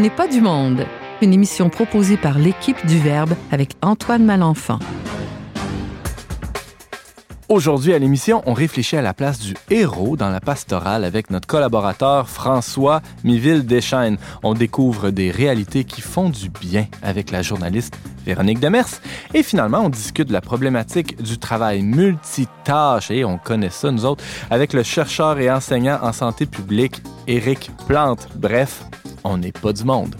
N'est pas du monde. Une émission proposée par l'équipe du Verbe avec Antoine Malenfant. Aujourd'hui à l'émission, on réfléchit à la place du héros dans la pastorale avec notre collaborateur François Miville Deschaines. On découvre des réalités qui font du bien avec la journaliste Véronique Demers. Et finalement, on discute de la problématique du travail multitâche, et on connaît ça nous autres, avec le chercheur et enseignant en santé publique Éric Plante. Bref, on n'est pas du monde.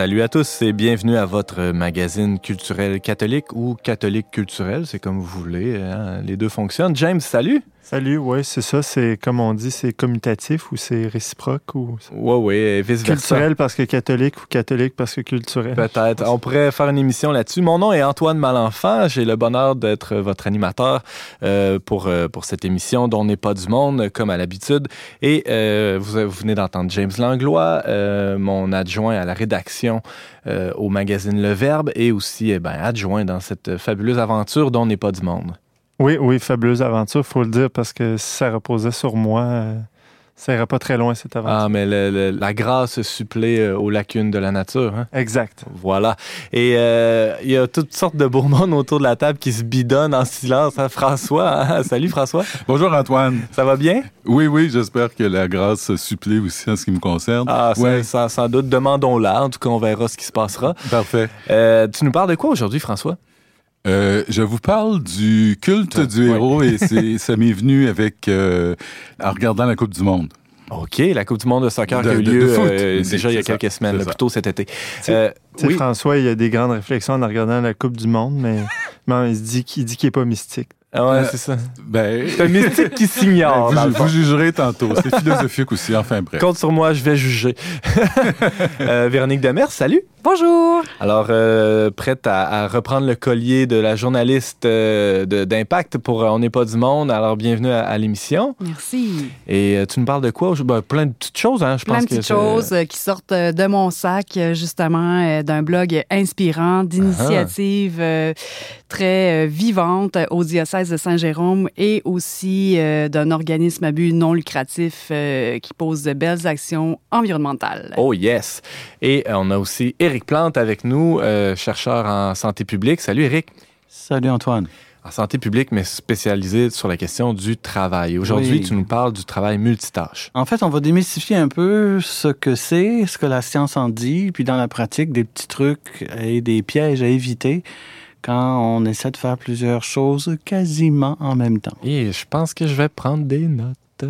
Salut à tous et bienvenue à votre magazine culturel catholique ou catholique culturel, c'est comme vous voulez, hein. les deux fonctionnent. James, salut! Salut, oui, c'est ça. C'est comme on dit, c'est commutatif ou c'est réciproque ou. Oui, oui, vice versa. Culturel parce que catholique ou catholique parce que culturel? Peut-être. On pourrait faire une émission là-dessus. Mon nom est Antoine Malenfant. J'ai le bonheur d'être votre animateur euh, pour, euh, pour cette émission dont n'est pas du monde, comme à l'habitude. Et euh, vous, vous, venez d'entendre James Langlois, mon adjoint à la rédaction au magazine Le Verbe et aussi eh ben, adjoint dans cette fabuleuse aventure dont n'est pas du monde. Oui, oui, fabuleuse aventure, faut le dire, parce que si ça reposait sur moi, euh, ça irait pas très loin, cette aventure. Ah, mais la grâce supplée euh, aux lacunes de la nature. Hein? Exact. Voilà. Et euh, il y a toutes sortes de beaux monde autour de la table qui se bidonnent en silence. Hein? François, hein? salut François. Bonjour Antoine. Ça va bien? Oui, oui, j'espère que la grâce supplée aussi en ce qui me concerne. Ah, ouais. sans, sans, doute. Demandons-la. En tout cas, on verra ce qui se passera. Parfait. tu nous parles de quoi aujourd'hui, François? Euh, je vous parle du culte du héros et ça m'est venu avec euh, en regardant la Coupe du Monde. OK, la Coupe du monde de soccer qui a eu lieu euh, déjà il y a quelques semaines, plus tôt cet été. Euh, oui. François, il y a des grandes réflexions en regardant la Coupe du monde, mais, mais il dit qu'il n'est pas mystique. Ah ouais, c'est ça. Ben... C'est un mystique qui s'ignore. Vous, vous, jugerez tantôt. C'est philosophique aussi, enfin bref. Compte sur moi, je vais juger. euh, Véronique Demers, salut. Bonjour. Alors, euh, prête à, à, reprendre le collier de la journaliste euh, d'Impact pour euh, On n'est pas du monde. Alors, bienvenue à, à l'émission. Merci. Et tu nous parles de quoi? Ben, plein de petites choses, hein, je plein pense. Plein de petites choses qui sortent de mon sac, justement, d'un blog inspirant, d'initiatives très vivantes au diocèse de Saint-Jérôme et aussi d'un organisme à but non lucratif qui pose de belles actions environnementales. Oh yes! Et on a aussi Éric Plante avec nous, euh, chercheur en santé publique. Salut Éric. Salut Antoine. En santé publique, mais spécialisé sur la question du travail. Aujourd'hui, oui. tu nous parles du travail multitâche. En fait, on va démystifier un peu ce que c'est, ce que la science en dit, puis dans la pratique, des petits trucs et des pièges à éviter quand on essaie de faire plusieurs choses quasiment en même temps. Et je pense que je vais prendre des notes.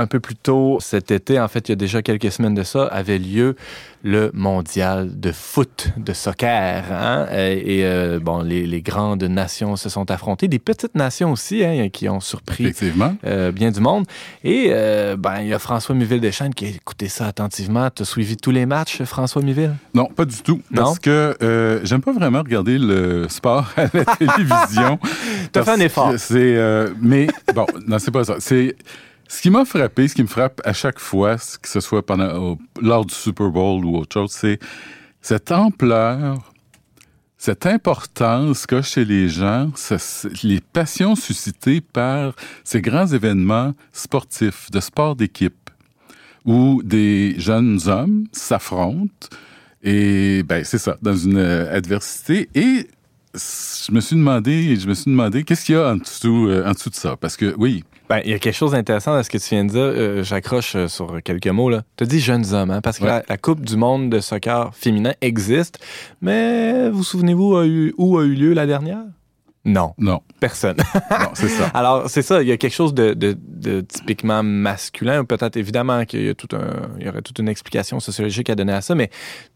Un peu plus tôt cet été, en fait, il y a déjà quelques semaines de ça, avait lieu le mondial de foot, de soccer. Hein? Et, euh, bon, les, les, grandes nations se sont affrontées, des petites nations aussi, hein, qui ont surpris euh, bien du monde. Et euh, ben, il y a François Miville Deschênes qui a écouté ça attentivement. Tu as suivi tous les matchs, François Miville? Non, pas du tout. Parce que euh, j'aime pas vraiment regarder le sport à la télévision. tu as fait un effort. C'est, mais bon, non, c'est pas ça. C'est ce qui m'a frappé, ce qui me frappe à chaque fois, que ce soit pendant, lors du Super Bowl ou autre chose, c'est cette ampleur, cette importance qu'a chez les gens, les passions suscitées par ces grands événements sportifs, de sport d'équipe, où des jeunes hommes s'affrontent, et ben c'est ça, dans une adversité, et je me suis demandé, je me suis demandé, qu'est-ce qu'il y a en dessous, euh, en dessous de ça? Parce que oui, ben, il y a quelque chose d'intéressant dans ce que tu viens de dire. Euh, J'accroche euh, sur quelques mots. Tu as dit jeunes hommes, hein, parce que ouais. la, la, Coupe du monde de soccer féminin existe, mais vous souvenez-vous où a eu lieu la dernière? Non. Non. Personne. non, c'est ça. Alors, c'est ça, il y a quelque chose de, de, de typiquement masculin, peut-être évidemment qu'il y, a tout un, il y aurait toute une explication sociologique à donner à ça, mais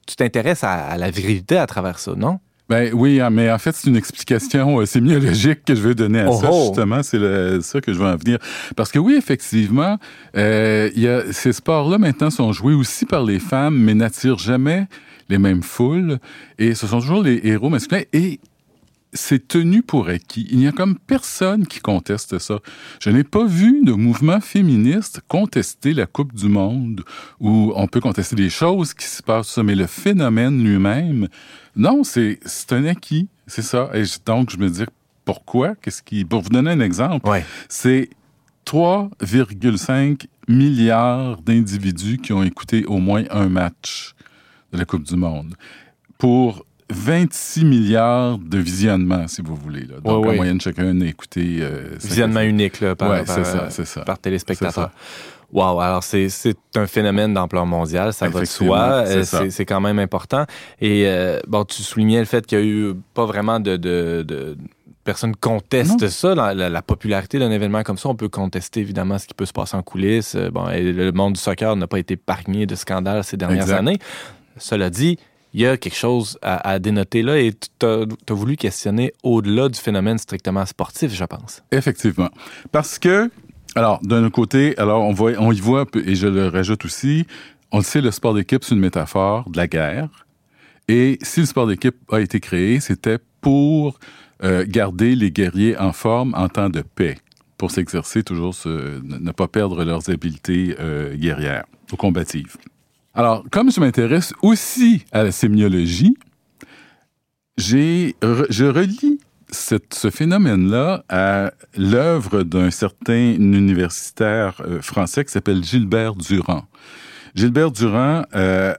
tu t'intéresses à, à la virilité à travers ça, non? Ben oui, hein, mais en fait, c'est une explication euh, sémiologique que je vais donner à Oh ça, oh. justement. C'est ça que je veux en venir. Parce que oui, effectivement, euh, il y a, ces sports-là, maintenant, sont joués aussi par les femmes, mais n'attirent jamais les mêmes foules. Et ce sont toujours les héros masculins. Et c'est tenu pour acquis. Il n'y a comme personne qui conteste ça. Je n'ai pas vu de mouvement féministe contester la Coupe du Monde où on peut contester des choses qui se passent, mais le phénomène lui-même, non, c'est un acquis. C'est ça. Et donc, je me dis, pourquoi? Qu'est-ce qui... Pour vous donner un exemple, Ouais. c'est 3,5 milliards d'individus qui ont écouté au moins un match de la Coupe du Monde. Pour 26 milliards de visionnements, si vous voulez. là. Donc, en moyenne, chacun a écouté... euh, Visionnement unique là, par, Ouais, par, ça, euh, ça. par téléspectateur. Wow, alors c'est un phénomène d'ampleur mondiale, ça va de soi, c'est euh, c'est quand même important. Et euh, bon, tu soulignais le fait qu'il y a eu pas vraiment de, de, de personnes contestent Non. ça, la, la- la popularité d'un événement comme ça. On peut contester évidemment ce qui peut se passer en coulisses. Bon, et le monde du soccer n'a pas été épargné de scandales ces dernières Exact. années. Cela dit, il y a quelque chose à, dénoter là et tu as, voulu questionner au-delà du phénomène strictement sportif, je pense. Effectivement. Parce que, alors, d'un côté, alors on, voit, on y voit, et je le rajoute aussi, on le sait, le sport d'équipe, c'est une métaphore de la guerre. Et si le sport d'équipe a été créé, c'était pour euh, garder les guerriers en forme en temps de paix, pour s'exercer toujours, ne pas perdre leurs habiletés euh, guerrières ou combatives. Alors, comme je m'intéresse aussi à la sémiologie, je relis ce phénomène-là à l'œuvre d'un certain universitaire euh, français qui s'appelle Gilbert Durand. Gilbert Durand, euh,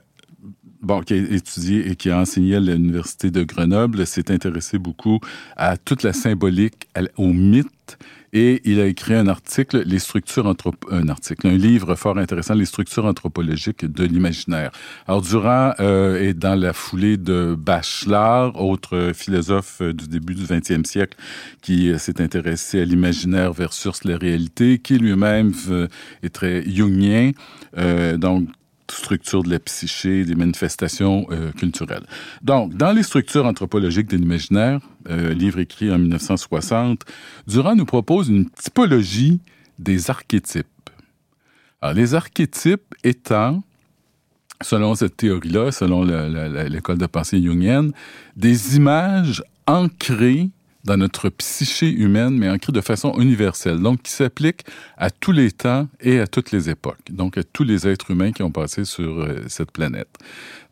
bon, qui a étudié et qui a enseigné à l'université de Grenoble, s'est intéressé beaucoup à toute la symbolique, au mythe, et il a écrit un article, les structures un article, un livre fort intéressant, les structures anthropologiques de l'imaginaire. Alors Durand euh, est dans la foulée de Bachelard, autre philosophe euh, du début du 20e siècle qui euh, s'est intéressé à l'imaginaire versus la réalité, qui lui-même euh, est très jungien, euh, donc structure de la psyché, des manifestations euh, culturelles. Donc, dans les structures anthropologiques de l'imaginaire, euh, livre écrit en 1960, Durand nous propose une typologie des archétypes. Alors, les archétypes étant, selon cette théorie-là, selon l'école de pensée jungienne, des images ancrées dans notre psyché humaine, mais ancrées de façon universelle, donc qui s'appliquent à tous les temps et à toutes les époques, donc à tous les êtres humains qui ont passé sur euh, cette planète.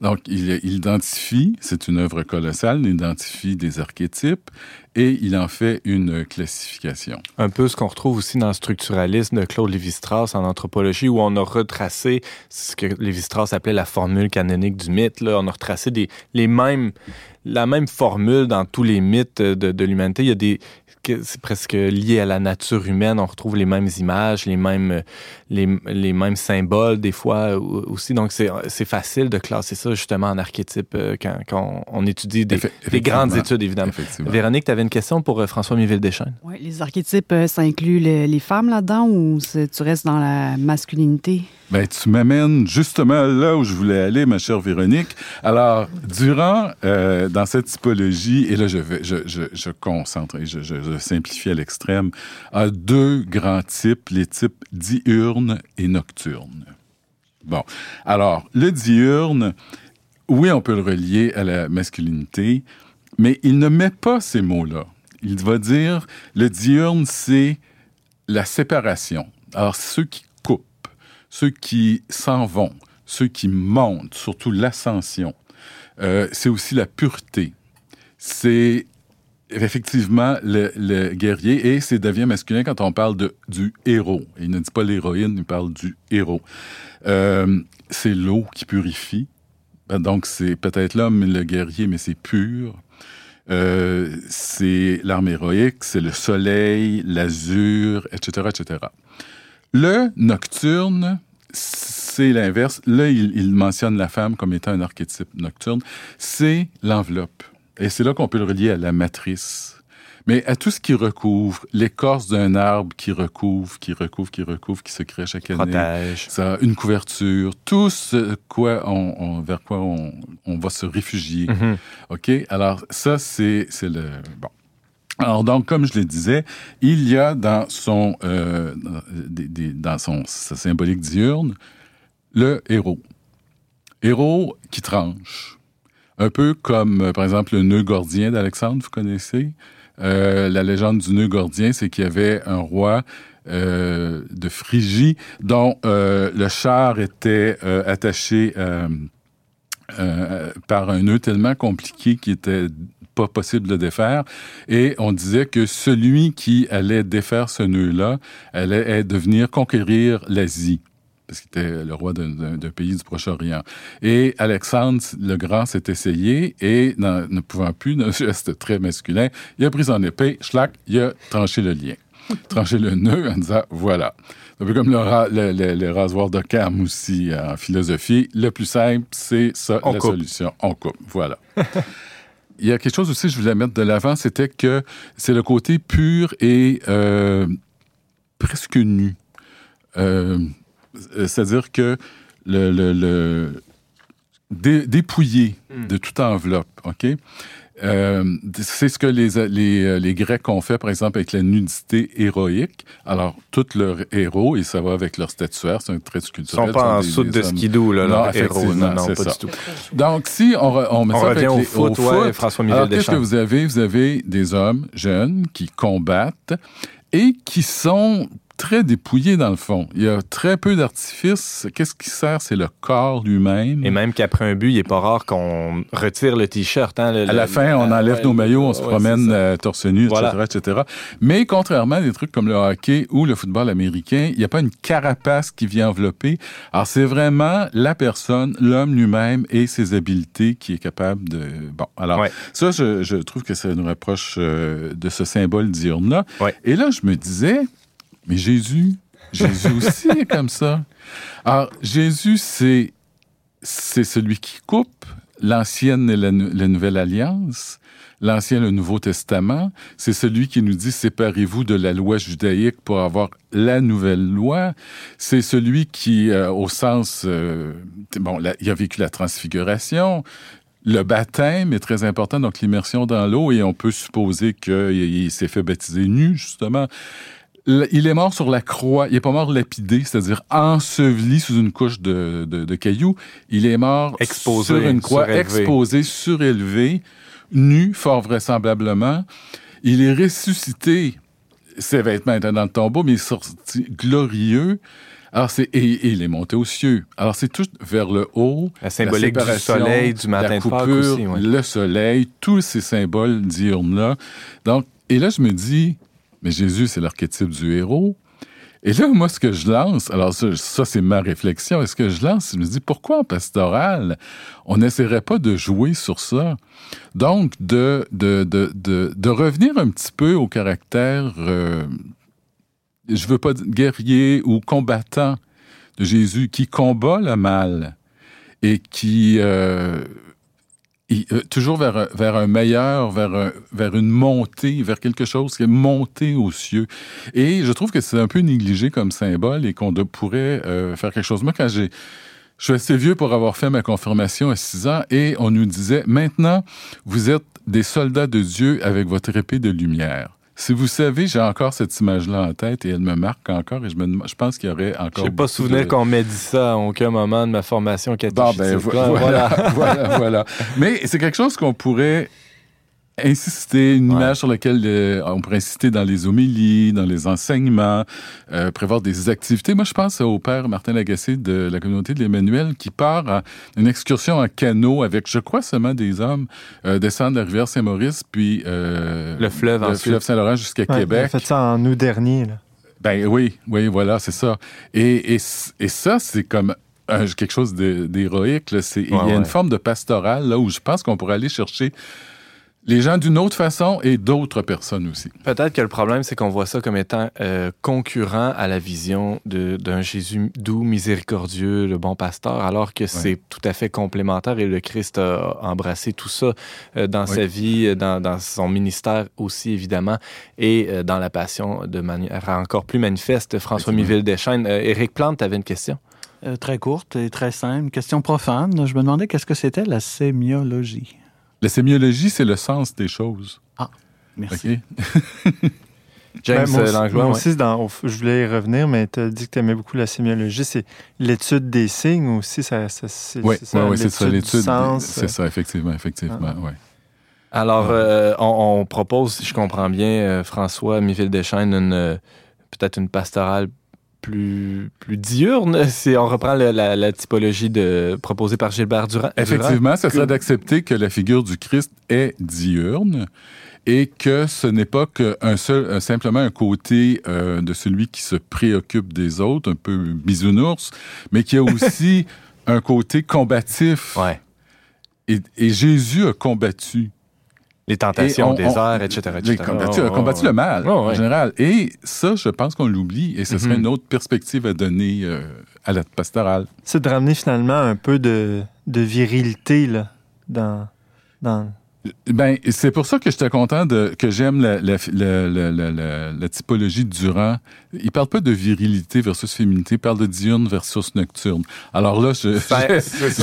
Donc, il, il identifie, c'est une œuvre colossale, il identifie des archétypes et il en fait une classification. Un peu ce qu'on retrouve aussi dans le structuralisme de Claude Lévi-Strauss en anthropologie, où on a retracé ce que Lévi-Strauss appelait la formule canonique du mythe. Là. On a retracé les mêmes, la même formule dans tous les mythes de, de l'humanité. Il y a des c'est presque lié à la nature humaine. On retrouve les mêmes images, les mêmes, les, les mêmes symboles des fois euh, aussi. Donc c'est c'est facile de classer ça justement en archétype euh, quand, quand on étudie des, grandes études évidemment. Véronique, tu avais une question pour euh, François Miville-Deschênes? Ouais, les archétypes, euh, ça inclut le- les femmes là-dedans ou tu restes dans la masculinité? Ben, tu m'amènes justement là où je voulais aller, ma chère Véronique. Alors, durant, euh, dans cette typologie, et là, je, vais, je, je, je concentre et je, simplifie à l'extrême, à deux grands types, les types diurnes et nocturnes. Bon. Alors, le diurne, oui, on peut le relier à la masculinité, mais il ne met pas ces mots-là. Il va dire, le diurne, c'est la séparation. Alors, ceux qui ceux qui s'en vont, ceux qui montent, surtout l'ascension. Euh, c'est aussi la pureté. C'est effectivement le, guerrier et c'est devient masculin quand on parle de, du héros. Il ne dit pas l'héroïne, il parle du héros. Euh, c'est l'eau qui purifie. Ben, Donc c'est peut-être l'homme, le guerrier, mais c'est pur. Euh, c'est l'arme héroïque, c'est le soleil, l'azur, etc., etc. Le nocturne, c'est l'inverse. Là, il, il mentionne la femme comme étant un archétype nocturne. C'est l'enveloppe. Et c'est là qu'on peut le relier à la matrice. mais à tout ce qui recouvre, l'écorce d'un arbre qui recouvre, qui recouvre, qui recouvre, qui se crée chaque année. Protège. Ça, une couverture, tout ce quoi on, on- vers quoi on, on va se réfugier. Mhm. OK? Alors, ça, c'est c'est le... Bon. Alors, donc, comme je le disais, il y a dans son, euh, dans, son sa symbolique diurne le héros. Héros qui tranche. Un peu comme, euh, par exemple, le nœud gordien d'Alexandre, vous connaissez. Euh, la légende du nœud gordien, c'est qu'il y avait un roi euh, de Phrygie dont euh, le char était euh, attaché par un nœud tellement compliqué qu'il était pas possible de défaire. Et on disait que celui qui allait défaire ce nœud-là allait allait devenir conquérir l'Asie parce qu'il était le roi d'un- pays du Proche-Orient. Et Alexandre le Grand s'est essayé et, ne pouvant plus, d'un geste très masculin, il a pris son épée, schlac, il a tranché le lien. tranché le nœud en disant, voilà. C'est un peu comme le, ra- le- le- le rasoir de Cam aussi en philosophie. Le plus simple, c'est ça, On la coupe. solution. On coupe, voilà. Il y a quelque chose aussi que je voulais mettre de l'avant, c'était que c'est le côté pur et euh, presque nu. Euh, C'est-à-dire que le, le, le- dé- dépouillé de toute enveloppe, OK? Euh, c'est ce que les, les, les Grecs ont fait, par exemple, avec la nudité héroïque. Alors, tous leurs héros, et ça va avec leur statuaire, c'est un trait Ils culturel. sont pas en soute de hommes. skidoo, là, Non, leurs héros. Non, non, pas ça. du tout. Donc, si on, re- on met On ça avec revient au les- foot, ouais, François Mivel alors, qu'est-ce que Deschamps? vous avez? Vous avez des hommes jeunes qui combattent et qui sont très dépouillés dans le fond. Il y a très peu d'artifices. Qu'est-ce qui sert? C'est le corps lui-même. Et même qu'après un but, il est pas rare qu'on retire le t-shirt. Hein, À la le- fin, on euh, enlève ouais, nos maillots, on se ouais, promène euh, torse nu, etc., Voilà. etc. Mais contrairement à des trucs comme le hockey ou le football américain, il n'y a pas une carapace qui vient envelopper. Alors, c'est vraiment la personne, l'homme lui-même et ses habiletés qui est capable de... Bon, alors, Ouais. ça, je, je trouve que ça nous rapproche euh, de ce symbole diurne-là. Et là, je me disais, mais Jésus, Jésus aussi est comme ça. Alors, Jésus, c'est c'est celui qui coupe l'ancienne et la, nou- la nouvelle alliance, l'ancien et le Nouveau Testament. C'est celui qui nous dit séparez-vous de la loi judaïque pour avoir la nouvelle loi. C'est celui qui, euh, au sens, euh, bon, la- il a vécu la transfiguration. Le baptême est très important, donc l'immersion dans l'eau, et on peut supposer qu'il il s'est fait baptiser nu, justement. Il est mort sur la croix. Il n'est pas mort lapidé, c'est-à-dire enseveli sous une couche de, de- de cailloux. Il est mort Exposé, sur une croix, surélevé. exposé, surélevé, nu, fort vraisemblablement. Il est ressuscité. Ses vêtements étaient dans le tombeau, mais il est sorti glorieux. Alors c'est et, et il est monté aux cieux. Alors c'est tout vers le haut. La symbolique du soleil, du matin la de coupure, aussi. ouais. le soleil, tous ces symboles diurnes-là. Donc, et là, je me dis, mais Jésus, c'est l'archétype du héros. Et là, moi, ce que je lance, alors ça, c'est ma réflexion, et ce que je lance, je me dis, pourquoi en pastoral, on n'essaierait pas de jouer sur ça? Donc, de, de, de, de, de revenir un petit peu au caractère, euh, je veux pas dire guerrier ou combattant de Jésus, qui combat le mal et qui... euh, euh, toujours vers, un- vers un meilleur, vers, un- vers une montée, vers quelque chose qui est monté aux cieux. Et je trouve que c'est un peu négligé comme symbole et qu'on pourrait euh, faire quelque chose. Moi, quand j'ai... Je suis assez vieux pour avoir fait ma confirmation à 6 ans et on nous disait, maintenant, vous êtes des soldats de Dieu avec votre épée de lumière. Si vous savez, j'ai encore cette image-là en tête et elle me marque encore et je, me, je pense qu'il y aurait encore... J'ai pas beaucoup souvenir de- qu'on m'ait dit ça à aucun moment de ma formation Bon, catéchistique. ben, vo- là, voilà, voilà, voilà. Mais c'est quelque chose qu'on pourrait insister, une Ouais. image sur laquelle euh, on pourrait insister dans les homélies, dans les enseignements, euh, prévoir des activités. Moi, je pense au père Martin Lagacé de la communauté de l'Emmanuel qui part à une excursion en canot avec, je crois, seulement des hommes, euh, descendre la rivière Saint-Maurice, puis euh, Le fleuve le ensuite. fleuve Saint-Laurent jusqu'à Ouais, On a Québec. fait ça en août dernier. Là. Ben oui, oui, voilà, c'est ça. Et, et, et ça, c'est comme euh, quelque chose de- d'héroïque. Il y a Ouais, une forme de pastoral là où je pense qu'on pourrait aller chercher les gens d'une autre façon et d'autres personnes aussi. Peut-être que le problème, c'est qu'on voit ça comme étant euh, concurrent à la vision d'un Jésus doux, miséricordieux, le bon pasteur, alors que c'est tout à fait complémentaire et le Christ a embrassé tout ça euh, dans sa vie, dans, dans, son ministère aussi, évidemment, et euh, dans la passion de manière encore plus manifeste. François Miville-Deschaines. Éric Plante, tu avais une question? très courte et très simple. Question profane. Je me demandais qu'est-ce que c'était la sémiologie? La sémiologie, c'est le sens des choses. Ah, merci. James ben, Langlois. Moi aussi, dans, je voulais y revenir, mais tu as dit que tu aimais beaucoup la sémiologie. C'est l'étude des signes aussi. Ça, ça, c'est oui, ça, c'est ça, l'étude. C'est euh. ça, effectivement, effectivement, ah. Alors, euh, on, propose, si je comprends bien, euh, François Miville-Deschaines, une, peut-être une pastorale plus, plus diurne, si on reprend la, typologie de, proposée par Gilbert Durand. Effectivement, ça serait d'accepter que la figure du Christ est diurne et que ce n'est pas qu'un seul, simplement un côté euh, de celui qui se préoccupe des autres, un peu bisounours, mais qui a aussi un côté combatif. Ouais. Et, et Jésus a combattu les tentations, on, désert, etc. etc. Combattu, combattu le mal, en général. Et ça, je pense qu'on l'oublie, et ce serait mhm. une autre perspective à donner euh, à la pastorale. C'est de ramener finalement un peu de, de virilité là, dans, dans, ben, c'est pour ça que j'étais content de, que j'aime la, la, la, la, typologie de Durand. Il parle pas de virilité versus féminité, il parle de diurne versus nocturne. Alors là, je,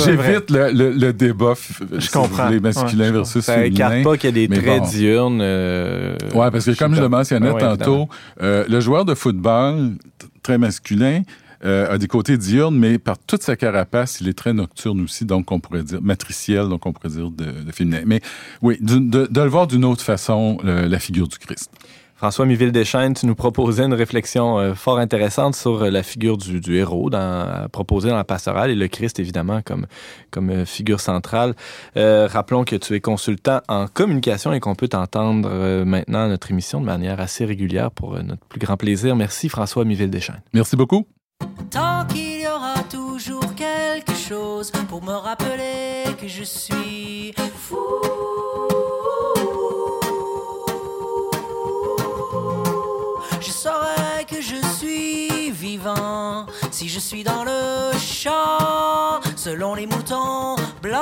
j'évite le, le, débat. Je comprends. Les masculins versus ça féminins. Ça pas qu'il y a des traits diurnes. Euh, ouais, parce que comme je le mentionnais tantôt, euh, le joueur de football très masculin, euh, a des côtés diurnes, mais par toute sa carapace, il est très nocturne aussi, donc on pourrait dire matriciel, donc on pourrait dire de, de féminin. Mais oui, de, de, le voir d'une autre façon, la figure du Christ. François Miville-Deschênes, tu nous proposais une réflexion euh, fort intéressante sur euh, la figure du, du héros dans, proposée dans la pastorale et le Christ, évidemment, comme, comme figure centrale. rappelons que tu es consultant en communication et qu'on peut t'entendre maintenant à notre émission de manière assez régulière pour notre plus grand plaisir. Merci François Miville-Deschênes. Merci beaucoup. Tant qu'il y aura toujours quelque chose pour me rappeler que je suis fou. Je saurai que je suis vivant si je suis dans le champ selon les moutons blancs.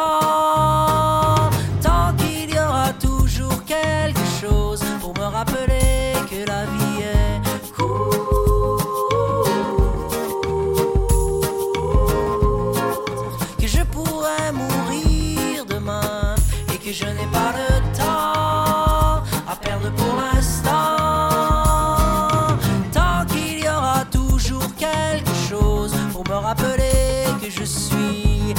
Tant qu'il y aura toujours quelque chose pour me rappeler que la vie est cool. Je n'ai pas le temps à perdre pour l'instant. Tant qu'il y aura toujours quelque chose pour me rappeler que je suis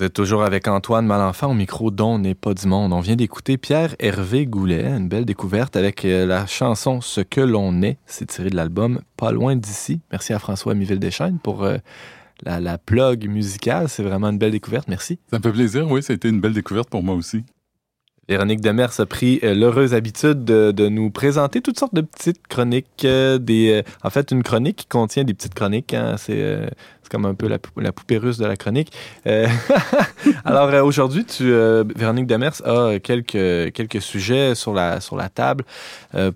Vous êtes toujours avec Antoine Malenfant au micro dont n'est pas du monde. On vient d'écouter Pierre Hervé Goulet, une belle découverte avec euh, la chanson Ce que l'on est. C'est tiré de l'album Pas loin d'ici. Merci à François Miville-Deschênes pour euh, la, la plug musicale. C'est vraiment une belle découverte. Merci. Ça me fait plaisir, oui, ça a été une belle découverte pour moi aussi. Véronique Demers a pris euh, l'heureuse habitude de, de, nous présenter toutes sortes de petites chroniques. Euh, des, euh, en fait, une chronique qui contient des petites chroniques. Hein, c'est comme un peu la, poupée russe de la chronique. Euh, alors euh, aujourd'hui, tu, euh, Véronique Demers a quelques, quelques sujets sur la, sur la table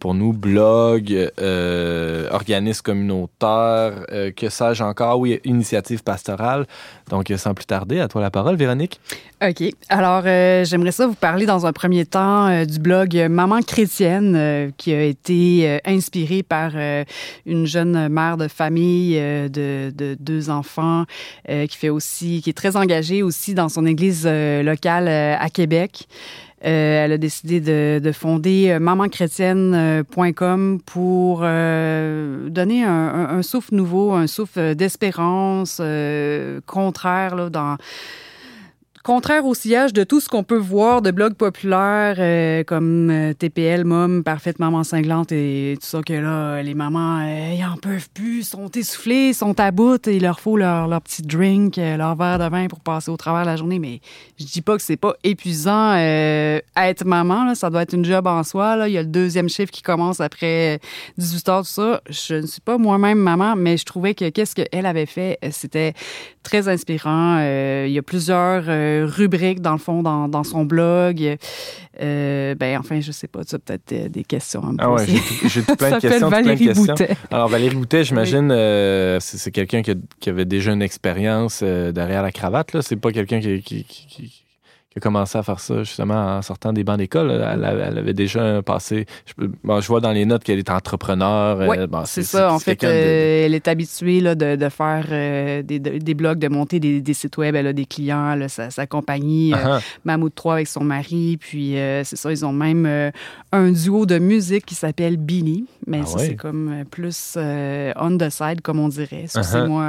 pour nous, blog, euh, organisme communautaire, que sais-je encore, oui, initiative pastorale. Donc sans plus tarder, à toi la parole, Véronique. OK. Alors, j'aimerais ça vous parler dans un premier temps du blog Maman chrétienne qui a été inspiré par une jeune mère de famille de, de deux enfants euh, qui fait aussi, qui est très engagée aussi dans son église euh, locale euh, à Québec. elle a décidé de, de fonder mamanchrétienne.com pour donner un, un, souffle nouveau, un souffle d'espérance contraire là, dans Contraire au sillage de tout ce qu'on peut voir de blogs populaires euh, comme euh, TPL, Mom, Parfaite Maman Cinglante et tout ça, que là, les mamans, euh, ils en peuvent plus, sont essoufflées, sont à bout, et il leur faut leur, leur petit drink, euh, leur verre de vin pour passer au travers de la journée. Mais je dis pas que c'est pas épuisant être maman, ça doit être une job en soi. Il y a le deuxième chiffre qui commence après 18 heures, tout ça. Je ne suis pas moi-même maman, mais je trouvais que qu'est-ce qu'elle avait fait, c'était très inspirant. il y a plusieurs rubrique, dans le fond, dans, dans son blog. Euh, ben, enfin, je sais pas, tu as peut-être euh, des questions à me ah ouais, j'ai tout plein de questions. Valérie plein de Boutet. questions. Alors, Valérie Boutet, j'imagine, oui. euh, c'est quelqu'un qui, qui, avait déjà une expérience euh, derrière la cravate. là. C'est pas quelqu'un qui, qui, qui qui a commencé à faire ça justement en sortant des bancs d'école. Elle, elle, avait déjà passé. Je, bon, je vois dans les notes qu'elle est entrepreneur. Oui, euh, bon, c'est ça. En fait, euh, elle est habituée là, de, de faire euh, des, des, blogs, de monter des, des, sites web. Elle a des clients, elle a sa, sa compagnie, uh -huh. Mammouth 3 avec son mari. Puis c'est ça, ils ont même un duo de musique qui s'appelle Billy. Mais ah ça, c'est comme plus on the side, comme on dirait. Ça, uh -huh. c'est moi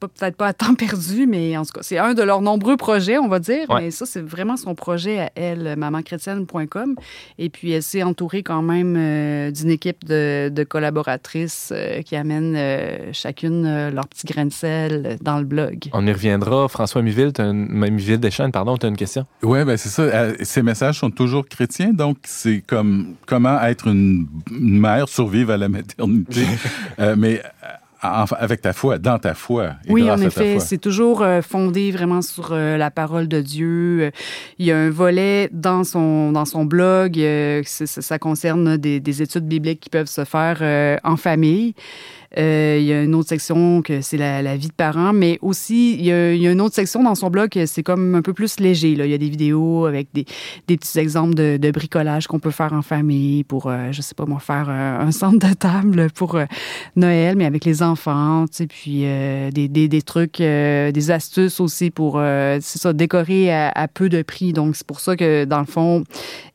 peut-être pas à temps perdu, mais en tout cas, c'est un de leurs nombreux projets, on va dire. Ouais. Mais ça, c'est vraiment son projet à elle, mamanchrétienne.com. Et puis, elle s'est entourée quand même euh, d'une équipe de, de collaboratrices euh, qui amènent euh, chacune leur petit grain de sel dans le blog. On y reviendra. François Miville, Miville Deschênes, pardon, tu as une question? Oui, ben c'est ça. Ces messages sont toujours chrétiens, donc c'est comme comment être une, une mère, survivre à la maternité? mais avec ta foi, dans ta foi. Et oui, en effet, c'est toujours euh, fondé vraiment sur euh, la parole de Dieu. Il y a un volet dans son, dans son blog, euh, ça, ça, concerne des, des, études bibliques qui peuvent se faire euh, en famille. Euh, il y a une autre section que c'est la, vie de parents, mais aussi il y, a, une autre section dans son blog c'est comme un peu plus léger. Là. Il y a des vidéos avec des, petits exemples de, bricolage qu'on peut faire en famille pour, euh, je sais pas moi, faire euh, un centre de table pour euh, Noël, mais avec les enfants, tu sais, puis des, trucs, des astuces aussi pour, c'est ça, décorer à, à, peu de prix. Donc c'est pour ça que dans le fond,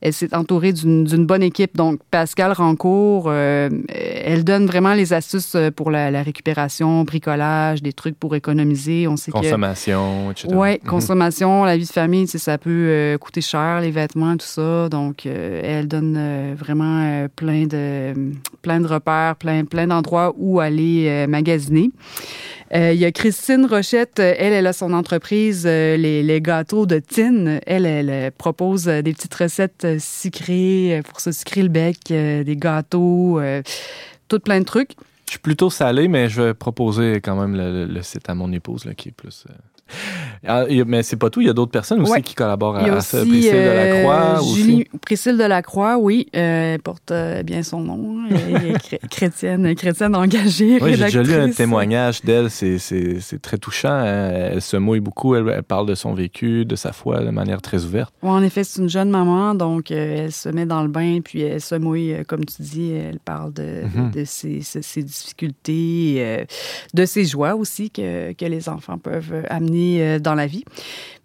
elle s'est entourée d'une bonne équipe. Donc Pascal Rancourt, elle donne vraiment les astuces pour la, la, récupération, bricolage, des trucs pour économiser. On sait consommation, que, etc. Oui, consommation, la vie de famille, ça peut euh, coûter cher, les vêtements, tout ça. Donc, euh, elle donne euh, vraiment plein, de, plein de repères, plein, plein d'endroits où aller magasiner. Euh, il y a Christine Rochette, elle, elle a son entreprise, euh, les, les, gâteaux de Tine. Elle, elle propose des petites recettes sucrées pour se sucrer le bec, des gâteaux, tout plein de trucs. Je suis plutôt salé, mais je vais proposer quand même le, site à mon épouse, là, qui est plus. Euh... Ah, mais c'est pas tout, il y a d'autres personnes aussi ouais. qui collaborent à ça. Priscille euh, Delacroix Julie, aussi. Priscille Delacroix, oui, euh, elle porte euh, bien son nom. Elle est chrétienne, chrétienne engagée, oui, j'ai déjà lu un témoignage d'elle, c'est très touchant. Elle se mouille beaucoup, elle, elle, parle de son vécu, de sa foi de manière très ouverte. En effet, c'est une jeune maman, donc euh, elle se met dans le bain, puis elle se mouille, euh, comme tu dis, elle parle de, mm -hmm. de, de ses, ses, difficultés, de ses joies aussi que, que les enfants peuvent amener dans la vie.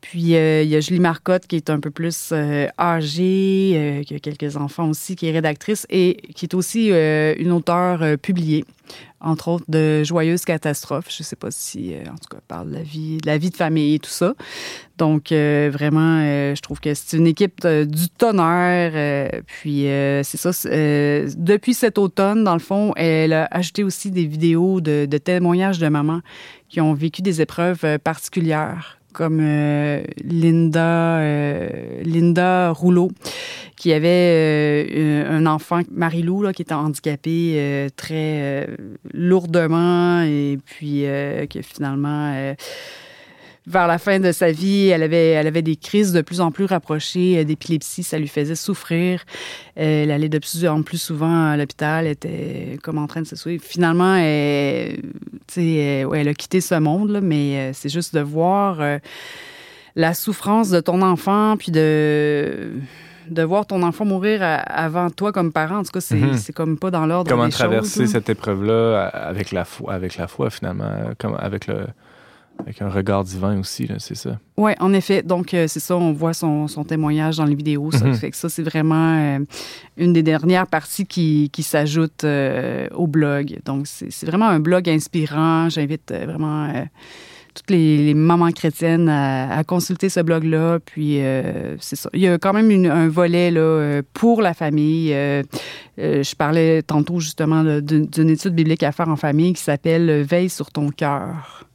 Puis, euh, il y a Julie Marcotte qui est un peu plus euh, âgée, euh, qui a quelques enfants aussi, qui est rédactrice et qui est aussi une auteure publiée. entre autres de joyeuses catastrophes. Je ne sais pas si, en tout cas, parle de la vie, de la vie de famille et tout ça. Donc, vraiment, je trouve que c'est une équipe du tonnerre. puis, c'est ça. depuis cet automne, dans le fond, elle a ajouté aussi des vidéos de, de témoignages de mamans qui ont vécu des épreuves particulières comme euh, Linda, euh, Linda Rouleau, qui avait euh, un enfant, Marie-Lou, qui était handicapée très lourdement et puis que finalement vers la fin de sa vie, elle avait, elle avait des crises de plus en plus rapprochées euh, d'épilepsie. Ça lui faisait souffrir. Elle allait de plus en plus souvent à l'hôpital. Elle était comme en train de se souiller. Finalement, elle, elle a quitté ce monde, mais euh, c'est juste de voir euh, la souffrance de ton enfant, puis de de voir ton enfant mourir avant toi comme parent. En tout cas, c'est mhm. comme pas dans l'ordre Comment traverser cette épreuve-là avec la foi, avec la foi finalement, comme avec le avec un regard divin aussi, c'est ça. Oui, en effet. Donc, euh, c'est ça, on voit son, témoignage dans les vidéos. Ça mhm. fait que ça, c'est vraiment euh, une des dernières parties qui, qui s'ajoute euh, au blog. Donc, c'est vraiment un blog inspirant. J'invite vraiment toutes les, mamans chrétiennes à, consulter ce blog-là. Puis, c'est ça. Il y a quand même un volet là, pour la famille. je parlais tantôt justement d'une étude biblique à faire en famille qui s'appelle Veille sur ton cœur.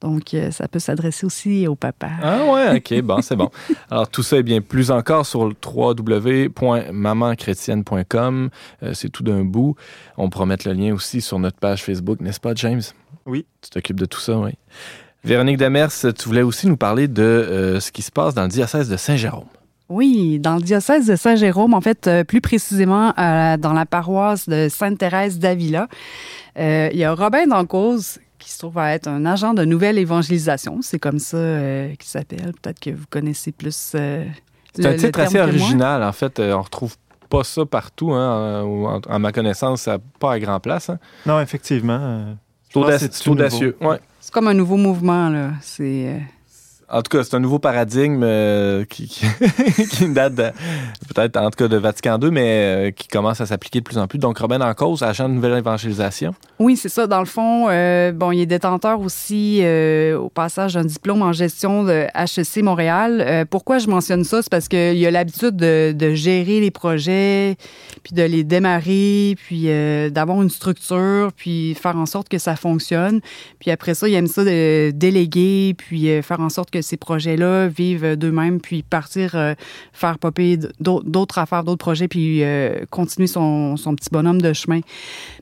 Donc, euh, ça peut s'adresser aussi au papa. Ah ouais, OK, bon, c'est bon. Alors, tout ça est bien plus encore sur le www.mamanchrétienne.com. Euh, c'est tout d'un bout. On promet le lien aussi sur notre page Facebook, n'est-ce pas, James? Oui. Tu t'occupes de tout ça, oui. Véronique Demers, tu voulais aussi nous parler de euh, ce qui se passe dans le diocèse de Saint-Jérôme. Oui, dans le diocèse de Saint-Jérôme, en fait, plus précisément dans la paroisse de Sainte-Thérèse d'Avila, il y a Robin Dancause qui se trouve à être un agent de nouvelle évangélisation. C'est comme ça euh, qu'il s'appelle. Peut-être que vous connaissez plus. Euh, c'est un titre assez original, en fait. Euh, on retrouve pas ça partout, hein, à ma connaissance, ça pas à grand place. Hein. Non, effectivement. c'est audacieux. Ouais. C'est comme un nouveau mouvement, là. C'est. En tout cas, c'est un nouveau paradigme euh, qui, date peut-être en tout cas de Vatican II, mais euh, qui commence à s'appliquer de plus en plus. Donc, Robin en cause, agent de nouvelle évangélisation. Oui, c'est ça. Dans le fond, euh, bon, il est détenteur aussi au passage d'un diplôme en gestion de HEC Montréal. pourquoi je mentionne ça? C'est parce qu'il a l'habitude de, de, gérer les projets, puis de les démarrer, puis d'avoir une structure, puis faire en sorte que ça fonctionne. Puis après ça, il aime ça de déléguer, puis faire en sorte que ces projets-là vivent d'eux-mêmes, puis partir euh, faire popper d'autres affaires, d'autres projets, puis euh, continuer son, son, petit bonhomme de chemin.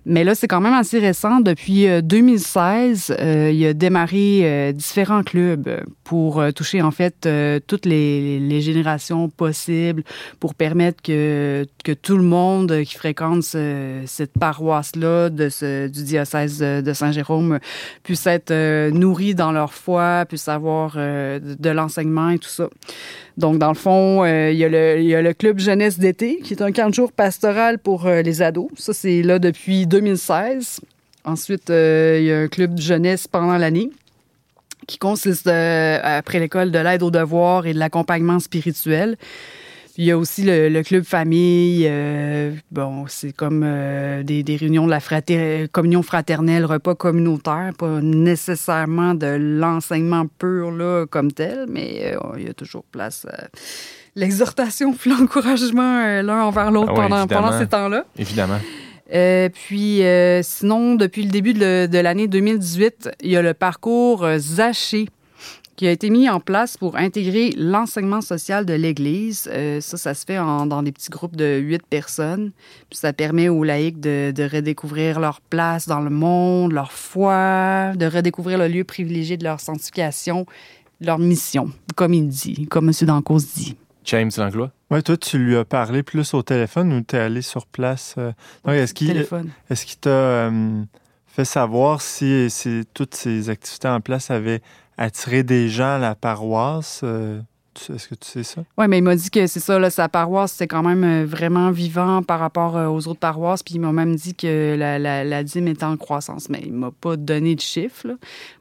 Mais là, c'est quand même assez récent. Depuis 2016, euh, il a démarré différents clubs pour toucher en fait toutes les, générations possibles, pour permettre que, que tout le monde qui fréquente cette paroisse-là de ce, du diocèse de Saint-Jérôme puisse être nourri dans leur foi, puisse avoir de, l'enseignement et tout ça. Donc, dans le fond, euh, il, y a le, club jeunesse d'été, qui est un camp de jour pastoral pour euh, les ados. Ça, c'est là depuis 2016. Ensuite, euh, il y a un club de jeunesse pendant l'année qui consiste, après l'école, de l'aide aux devoirs et de l'accompagnement spirituel il y a aussi le, club famille. Euh, bon, c'est comme euh, des, réunions de la communion fraternelle, repas communautaire, pas nécessairement de l'enseignement pur là, comme tel, mais euh, il y a toujours place à l'exhortation puis l'encouragement l'un envers l'autre ah pendant, pendant, ces temps-là. Évidemment. Puis sinon, depuis le début de, l'année 2018, il y a le parcours Zaché qui a été mis en place pour intégrer l'enseignement social de l'Église. Euh, ça, ça se fait dans des petits groupes de huit personnes. Puis ça permet aux laïcs de, redécouvrir leur place dans le monde, leur foi, de redécouvrir le lieu privilégié de leur sanctification, leur mission, comme il dit, comme M. Dancos dit. James Langlois? Oui, toi, tu lui as parlé plus au téléphone ou tu es allé sur place? Euh? est-ce qu'il est t'a euh, fait savoir si, si toutes ces activités en place avaient attirer des gens à la paroisse. Euh, est-ce que tu sais ça? Oui, mais il m'a dit que c'est ça, là, sa paroisse, c'est quand même euh, vraiment vivant par rapport euh, aux autres paroisses. Puis il m'a même dit que la, la, dîme est en croissance, mais il m'a pas donné de chiffres.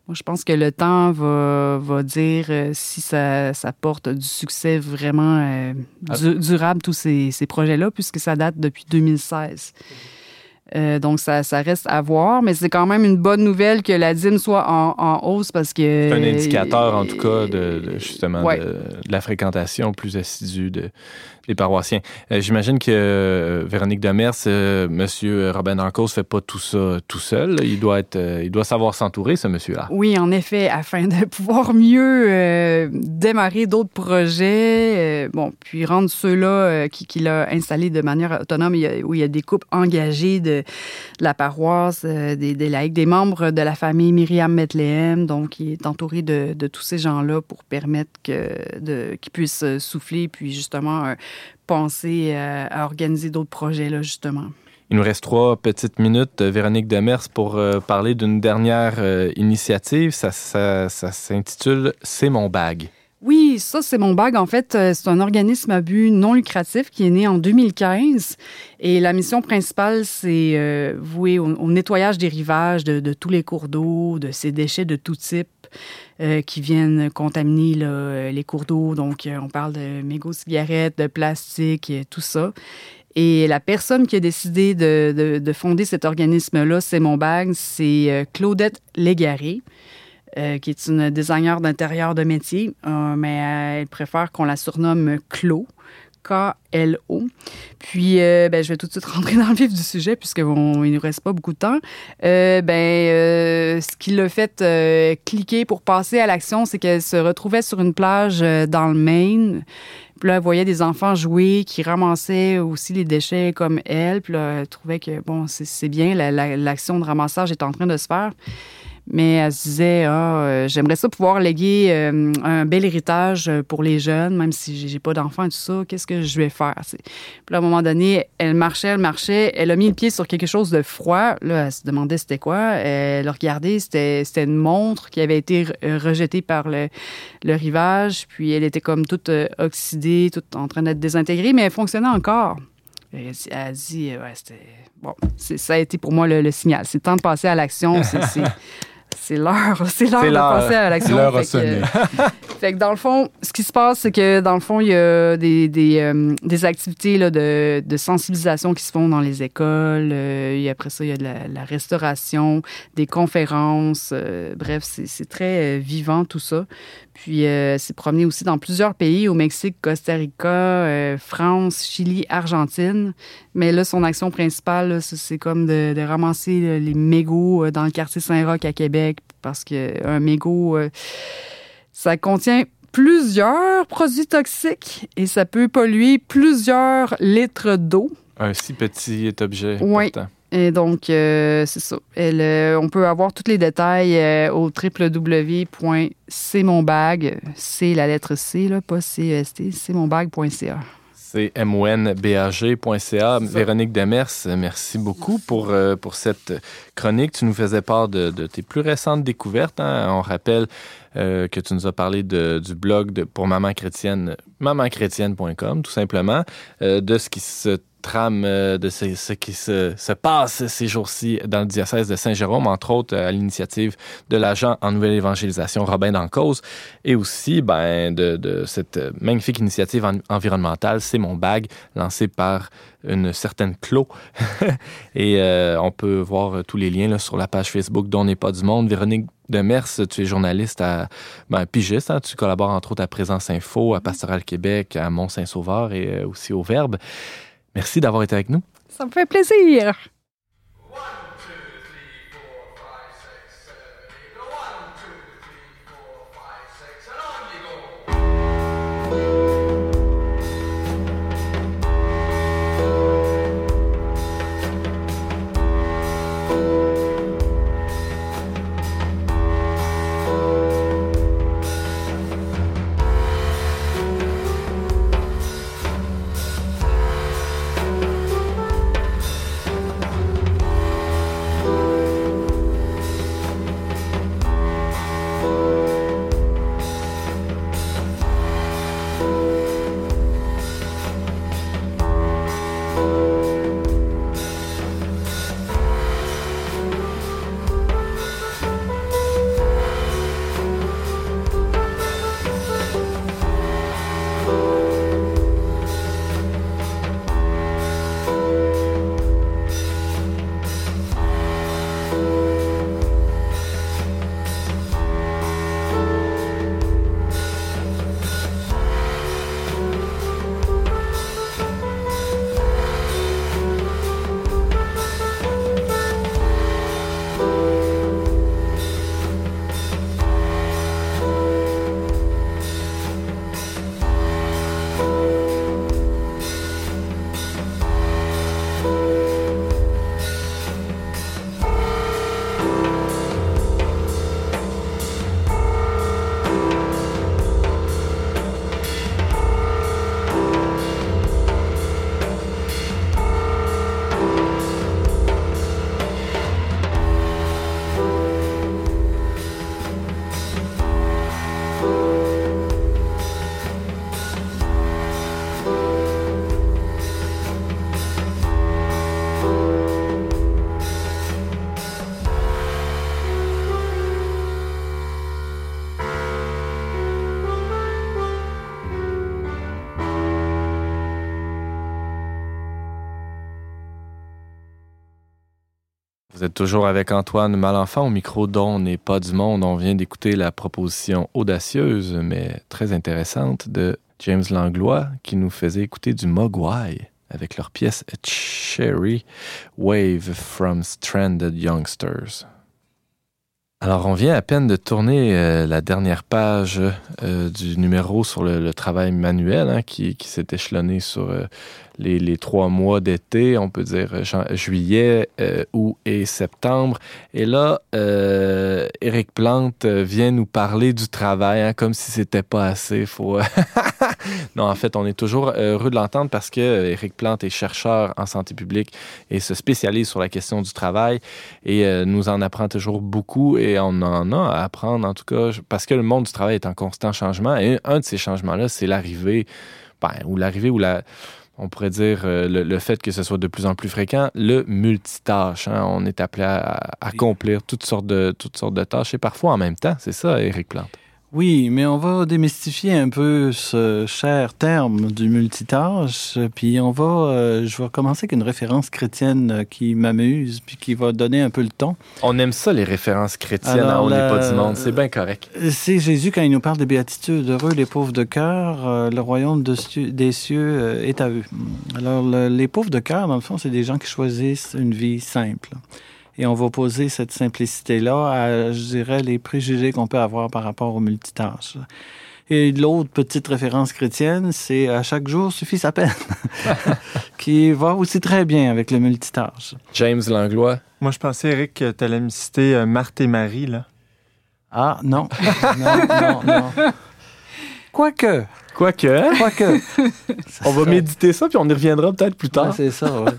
Moi, je pense que le temps va, va dire si ça, ça, porte du succès vraiment ah. durable, tous ces, ces projets-là, puisque ça date depuis 2016. Euh, donc, ça, ça, reste à voir, mais c'est quand même une bonne nouvelle que la dîme soit en, hausse parce que... C'est un indicateur, en tout cas, de, justement, de, la fréquentation plus assidue de, des paroissiens. Euh, j'imagine que euh, Véronique Demers, euh, Monsieur Robin ne fait pas tout ça tout seul. Il doit être, il doit savoir s'entourer, ce monsieur-là. Oui, en effet, afin de pouvoir mieux démarrer d'autres projets, bon, puis rendre ceux-là qu'il a installés de manière autonome, où il y a des couples engagés de, la paroisse, des, laïcs, des membres de la famille Myriam Metlehem. Donc, il est entouré de, de tous ces gens-là pour permettre qu'ils puissent souffler, puis justement penser euh, à organiser d'autres projets, là, justement. Il nous reste trois petites minutes, euh, Véronique Demers, pour euh, parler d'une dernière initiative. Ça, ça, s'intitule C'est mon bag. Oui, ça, c'est mon bag. En fait, c'est un organisme à but non lucratif qui est né en 2015. Et la mission principale, c'est vouée au, nettoyage des rivages de, de tous les cours d'eau, de ces déchets de tout type. Euh, qui viennent contaminer euh, les cours d'eau. Donc, euh, on parle de mégots cigarettes, de plastique, tout ça. Et la personne qui a décidé de, fonder cet organisme-là, c'est mon bag, c'est Claudette Légaré. qui est une designer d'intérieur de métier, mais elle préfère qu'on la surnomme Clo. K-L-O. Puis, euh, ben, je vais tout de suite rentrer dans le vif du sujet puisqu'il ne nous reste pas beaucoup de temps. Euh, ben, euh, ce qui l'a fait cliquer pour passer à l'action, c'est qu'elle se retrouvait sur une plage dans le Maine. Puis là, elle voyait des enfants jouer qui ramassaient aussi les déchets comme elle. Puis là, elle trouvait que, bon, c'est bien, l'action de ramassage est en train de se faire mais elle se disait ah, euh, j'aimerais ça pouvoir léguer euh, un bel héritage pour les jeunes, même si j'ai pas d'enfants et tout ça, qu'est-ce que je vais faire? Puis à un moment donné, elle marchait, elle marchait, elle a mis le pied sur quelque chose de froid. Là, elle se demandait c'était quoi. Elle a regardé, c'était une montre qui avait été rejetée par le, le rivage, puis elle était comme toute euh, oxydée, toute en train d'être désintégrée, mais elle fonctionnait encore. Elle a dit, ouais, c'était. Bon, ça a été pour moi le, le signal. C'est temps de passer à l'action. C'est c'est l'heure, c'est l'heure de passer à l'action. L'heure a sonné. fait que dans le fond, ce qui se passe, c'est que dans le fond, il y a des, des, euh, des activités là, de, de, sensibilisation qui se font dans les écoles. Euh, et après ça, il y a de la, restauration, des conférences. Euh, bref, c'est très vivant tout ça. Puis, c'est promené aussi dans plusieurs pays, au Mexique, Costa Rica, France, Chili, Argentine. Mais là, son action principale, c'est comme de, de ramasser les mégots dans le quartier Saint-Roch à Québec, parce qu'un mégot, euh, ça contient plusieurs produits toxiques et ça peut polluer plusieurs litres d'eau. Un si petit objet. Oui. Et donc, euh, c'est ça. Euh, on peut avoir tous les détails au www.cmonbag. C'est la lettre C, là, pas C-E-S-T, cmonbag.ca c'est monbag.ca. Véronique Demers, merci beaucoup pour, euh, pour cette chronique. Tu nous faisais part de, tes plus récentes découvertes. Hein. On rappelle euh, que tu nous as parlé du blog de, pour Maman Chrétienne, mamanchrétienne.com, tout simplement, euh, de ce qui se trame euh, de ce, qui se, passe ces jours-ci dans le diocèse de Saint-Jérôme, entre autres à l'initiative de l'agent en nouvelle évangélisation Robin Dancause, et aussi ben, de, cette magnifique initiative environnementale, C'est mon bag, lancée par une certaine Clo. et euh, on peut voir tous les liens là, sur la page Facebook dont n'est pas du monde. Véronique Demers, tu es journaliste à ben, pigiste, hein. tu collabores entre autres à Présence Info, à Pastoral Québec, à Mont-Saint-Sauveur et euh, aussi au Verbe. Merci d'avoir été avec nous. Ça me fait plaisir. Toujours avec Antoine Malenfant au micro dont n'est pas du monde. On vient d'écouter la proposition audacieuse mais très intéressante de James Langlois qui nous faisait écouter du Mogwai avec leur pièce Cherry Wave from Stranded Youngsters. Alors, on vient à peine de tourner euh, la dernière page euh, du numéro sur le, travail manuel hein, qui, s'est échelonné sur euh, les, trois mois d'été, on peut dire juillet, euh, août et septembre. Et là, euh, Éric Plante vient nous parler du travail, hein, comme si c'était pas assez. Faut... non, en fait, on est toujours heureux de l'entendre parce que euh, Éric Plante est chercheur en santé publique et se spécialise sur la question du travail et euh, nous en apprend toujours beaucoup et on en a à apprendre en tout cas parce que le monde du travail est en constant changement et un de ces changements-là, c'est l'arrivée, ben, ou l'arrivée ou la on pourrait dire, euh, le, fait que ce soit de plus en plus fréquent, le multitâche. Hein. on est appelé à, accomplir toutes sortes, de, toutes sortes de tâches et parfois en même temps. C'est ça, Éric Plante? Oui, mais on va démystifier un peu ce cher terme du multitâche, puis on va, euh, je vais commencer avec une référence chrétienne qui m'amuse, puis qui va donner un peu le ton. On aime ça, les références chrétiennes, on n'est pas du monde, c'est bien correct. C'est Jésus quand il nous parle des béatitudes, heureux les pauvres de cœur, euh, le royaume des cieux euh, est à eux. Alors, les pauvres de cœur, dans le fond, c'est des gens qui choisissent une vie simple. Et on va poser cette simplicité-là à, je dirais, les préjugés qu'on peut avoir par rapport au multitâche. Et l'autre petite référence chrétienne, c'est à chaque jour suffit sa peine, qui va aussi très bien avec le multitâche. James Langlois. Moi, je pensais, Eric, que tu allais me citer euh, Marthe et Marie, là. Ah, non. non, non, non. Quoique. Quoique. Quoique. on va méditer ça, puis on y reviendra peut-être plus tard. c'est ça, oui.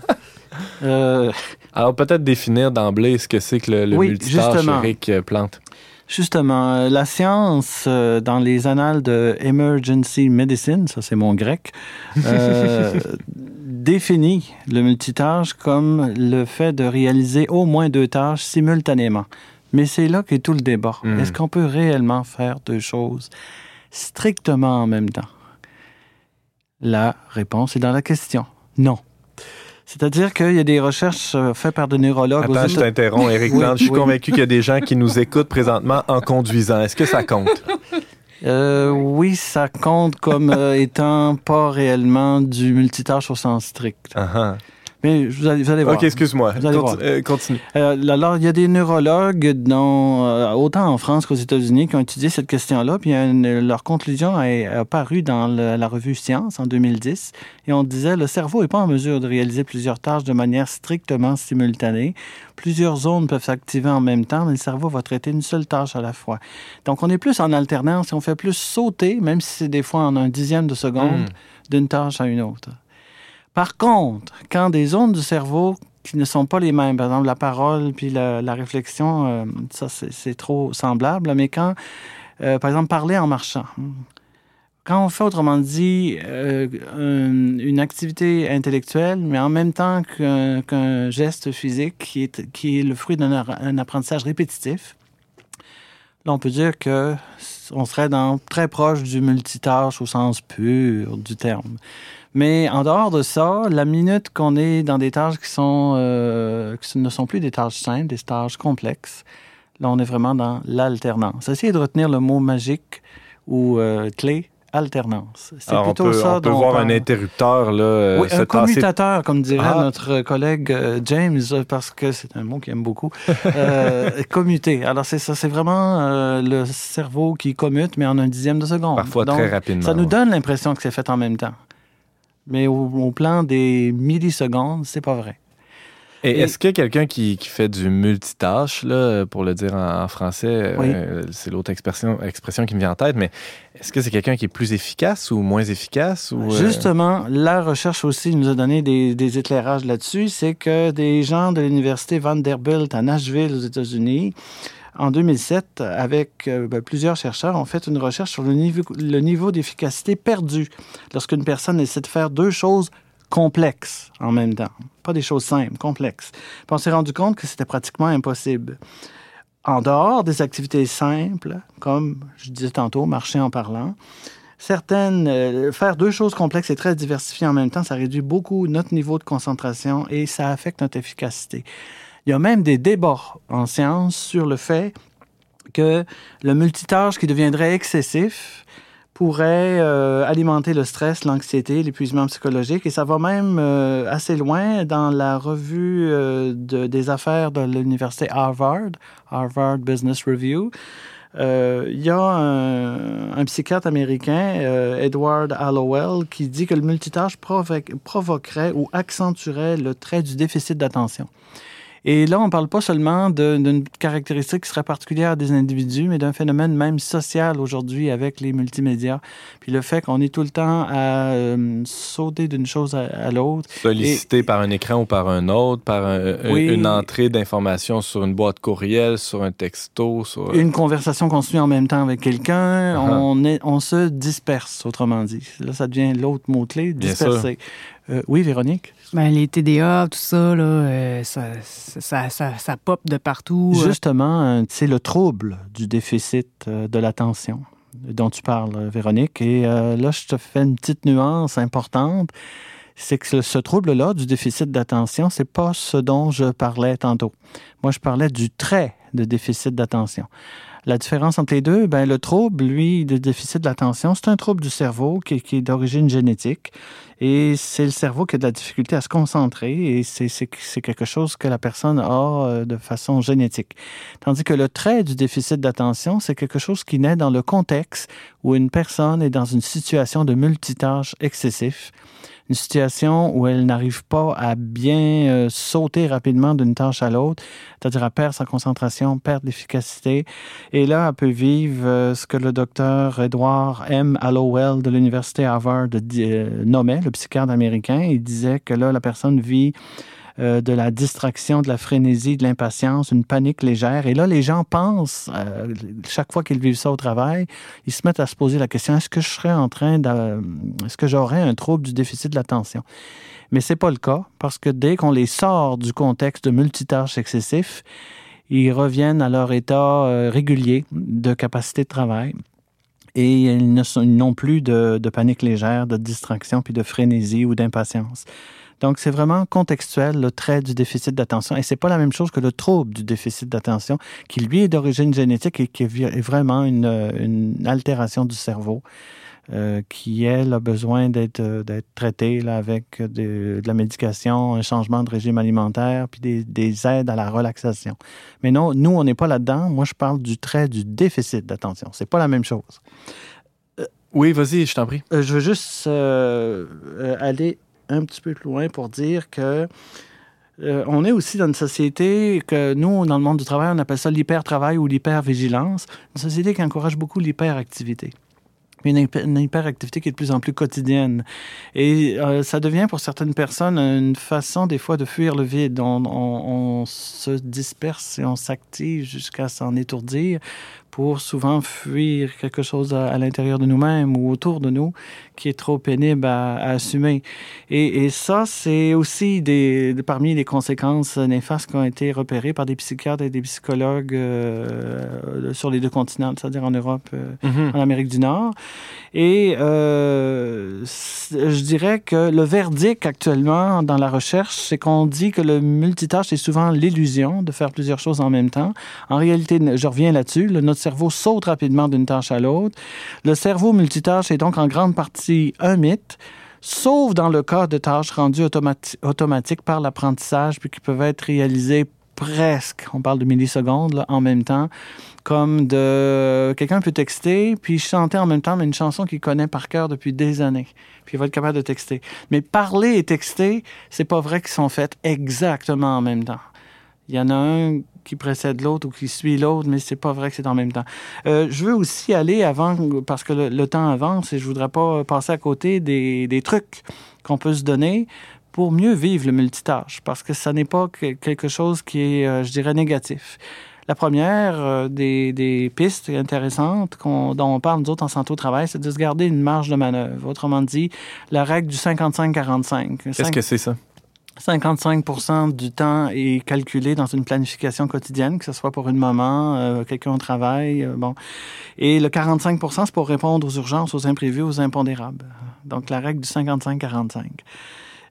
Euh, alors, peut-être définir d'emblée ce que c'est que le, multitâche Eric euh, Plante. Justement, euh, la science, dans les annales de Emergency Medicine, ça c'est mon grec, définit le multitâche comme le fait de réaliser au moins deux tâches simultanément. Mais c'est là qu'est tout le débat. Hmm. Est-ce qu'on peut réellement faire deux choses strictement en même temps? La réponse est dans la question. Non. C'est-à-dire qu'il y a des recherches euh, faites par des neurologues. Attends, je t'interromps, Éric Je suis convaincu qu'il y a des gens qui nous écoutent présentement en conduisant. Est-ce que ça compte? Euh, oui, ça compte comme euh, étant pas réellement du multitâche au sens strict. Uh mais vous allez, voir. OK, excuse-moi. Euh, continue. Euh, alors, il y a des neurologues, dont, euh, autant en France qu'aux États-Unis, qui ont étudié cette question-là. Puis leur conclusion est apparue dans la revue Science en 2010. Et on disait le cerveau n'est pas en mesure de réaliser plusieurs tâches de manière strictement simultanée. Plusieurs zones peuvent s'activer en même temps, mais le cerveau va traiter une seule tâche à la fois. Donc, on est plus en alternance et on fait plus sauter, même si c'est des fois en un dixième de seconde, hmm. d'une tâche à une autre. Par contre, quand des zones du cerveau qui ne sont pas les mêmes, par exemple la parole puis la, réflexion, euh, ça c'est trop semblable, mais quand, euh, par exemple, parler en marchant, quand on fait autrement dit euh, une, activité intellectuelle, mais en même temps qu'un geste physique qui est, le fruit d'un apprentissage répétitif, là on peut dire que on serait très proche du multitâche au sens pur du terme. Mais en dehors de ça, la minute qu'on est dans des tâches qui sont euh, qui ne sont plus des tâches simples, des tâches complexes, là on est vraiment dans l'alternance. Essayez de retenir le mot magique ou euh, clé alternance. C'est plutôt on peut, ça. On peut voir un interrupteur là. Euh, oui, un commutateur, comme dirait ah. notre collègue James, parce que c'est un mot qu'il aime beaucoup. euh, commuter. Alors c'est ça, c'est vraiment le cerveau qui commute, mais en un dixième de seconde. Parfois très rapidement. Ça nous donne l'impression que c'est fait en même temps mais au, plan des millisecondes, c'est pas vrai. Et, est-ce a quelqu'un qui, fait du multitâche, là, pour le dire en, français, euh, c'est l'autre expression, expression qui me vient en tête, mais est-ce que c'est quelqu'un qui est plus efficace ou moins efficace? Ou, euh? Justement, la recherche aussi nous a donné des, des éclairages là-dessus, c'est que des gens de l'université Vanderbilt à Nashville aux États-Unis en 2007, avec euh, ben, plusieurs chercheurs, ont fait une recherche sur le niveau, d'efficacité perdu lorsqu'une personne essaie de faire deux choses complexes en même temps. Pas des choses simples, complexes. On s'est rendu compte que c'était pratiquement impossible. En dehors des activités simples, comme je disais tantôt, marcher en parlant, certaines, euh, faire deux choses complexes et très diversifiées en même temps, ça réduit beaucoup notre niveau de concentration et ça affecte notre efficacité. Il y a même des débats en sciences sur le fait que le multitâche qui deviendrait excessif pourrait euh, alimenter le stress, l'anxiété, l'épuisement psychologique. Et ça va même euh, assez loin dans la revue euh, de, des affaires de l'université Harvard, Harvard Business Review. Il y a un, un psychiatre américain, Edward Hallowell, qui dit que le multitâche provoquerait ou accentuerait le trait du déficit d'attention. Et là, on ne parle pas seulement d'une caractéristique qui serait particulière des individus, mais d'un phénomène même social aujourd'hui avec les multimédias. Puis le fait qu'on est tout le temps à euh, sauter d'une chose à, l'autre. Sollicité par un écran ou par un autre, par une entrée d'informations sur une boîte courriel, sur un texto. Sur... Une conversation qu'on suit en même temps avec quelqu'un. On, est, on se disperse, autrement dit. Là, ça devient l'autre mot-clé, disperser. Euh, oui, Véronique? Ben, les TDA, tout ça, là, euh, ça, ça, ça, pop de partout. Euh. Justement, c'est le trouble du déficit de l'attention dont tu parles, Véronique. Et là, je te fais une petite nuance importante. C'est que ce trouble-là du déficit d'attention, c'est pas ce dont je parlais tantôt. Moi, je parlais du trait de déficit d'attention. La différence entre les deux, ben, le trouble, lui, de déficit de l'attention, c'est un trouble du cerveau qui, est d'origine génétique. Et c'est le cerveau qui a de la difficulté à se concentrer et c'est quelque chose que la personne a euh, de façon génétique. Tandis que le trait du déficit d'attention, c'est quelque chose qui naît dans le contexte où une personne est dans une situation de multitâche excessif une situation où elle n'arrive pas à bien euh, sauter rapidement d'une tâche à l'autre, c'est-à-dire à perdre sa concentration, perdre l'efficacité. Et là, elle peut vivre euh, ce que le docteur Edward M. Hallowell de l'Université Harvard euh, nommait, le psychiatre américain. Il disait que là, la personne vit euh, de la distraction, de la frénésie, de l'impatience, une panique légère. Et là, les gens pensent, euh, chaque fois qu'ils vivent ça au travail, ils se mettent à se poser la question, est-ce que je serais en train de... Est-ce que j'aurais un trouble du déficit de l'attention? Mais c'est pas le cas, parce que dès qu'on les sort du contexte de multitâches excessif, ils reviennent à leur état euh, régulier de capacité de travail et ils n'ont plus de, panique légère, de distraction, puis de frénésie ou d'impatience. Donc, c'est vraiment contextuel, le trait du déficit d'attention. Et c'est pas la même chose que le trouble du déficit d'attention, qui lui est d'origine génétique et qui est vraiment une, une altération du cerveau. Euh, qui, elle, a besoin d'être euh, traitée là, avec de, la médication, un changement de régime alimentaire, puis des, des aides à la relaxation. Mais non, nous, on n'est pas là-dedans. Moi, je parle du trait du déficit d'attention. C'est pas la même chose. oui, vas-y, je t'en prie. Euh, je veux juste aller un petit peu plus loin pour dire que euh, on est aussi dans une société que nous, dans le monde du travail, on appelle ça l'hyper-travail ou l'hyper-vigilance, une société qui encourage beaucoup l'hyperactivité une, une hyperactivité qui est de plus en plus quotidienne. Et euh, ça devient pour certaines personnes une façon des fois de fuir le vide. On se disperse et on s'active jusqu'à s'en étourdir pour souvent fuir quelque chose à, l'intérieur de nous-mêmes ou autour de nous qui est trop pénible à, assumer. Et, et ça, c'est aussi des, parmi les conséquences néfastes qui ont été repérées par des psychiatres et des psychologues euh, sur les deux continents, c'est-à-dire en Europe, euh, mm-hmm. en Amérique du Nord. Et euh, je dirais que le verdict actuellement dans la recherche, c'est qu'on dit que le multitâche est souvent l'illusion de faire plusieurs choses en même temps. En réalité, je reviens là-dessus, notre cerveau saute rapidement d'une tâche à l'autre. Le cerveau multitâche est donc en grande partie un mythe sauf dans le cas de tâches rendues automatiques par l'apprentissage, puis qui peuvent être réalisées presque, on parle de millisecondes, en même temps, comme de quelqu'un peut texter, puis chanter en même temps une chanson qu'il connaît par cœur depuis des années, puis il va être capable de texter. Mais parler et texter, c'est pas vrai qu'ils sont faits exactement en même temps. Il y en a un qui précède l'autre ou qui suit l'autre, mais c'est pas vrai que c'est en même temps. Euh, je veux aussi aller avant, parce que le, temps avance et je voudrais pas passer à côté des, des trucs qu'on peut se donner pour mieux vivre le multitâche, parce que ça n'est pas quelque chose qui est, euh, je dirais, négatif. La première euh, des, des, pistes intéressantes dont on parle, nous autres, en santé au travail, c'est de se garder une marge de manœuvre. Autrement dit, la règle du 55-45. Qu'est-ce que c'est ça? 55% du temps est calculé dans une planification quotidienne, que ce soit pour une maman, euh, quelqu'un au travail, euh, bon. Et le 45% c'est pour répondre aux urgences, aux imprévus, aux impondérables. Donc, la règle du 55-45.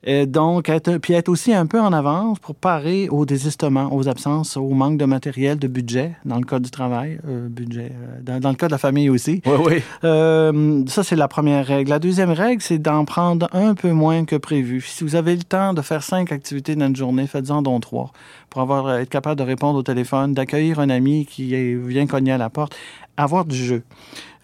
Et donc, être, puis être aussi un peu en avance pour parer au désistement, aux absences, au manque de matériel, de budget, dans le cas du travail, euh, budget, euh, dans, le cas de la famille aussi. Oui, oui. Euh, ça, c'est la première règle. La deuxième règle, c'est d'en prendre un peu moins que prévu. Si vous avez le temps de faire cinq activités dans une journée, faites-en donc trois pour avoir, être capable de répondre au téléphone, d'accueillir un ami qui vient cogner à la porte, avoir du jeu.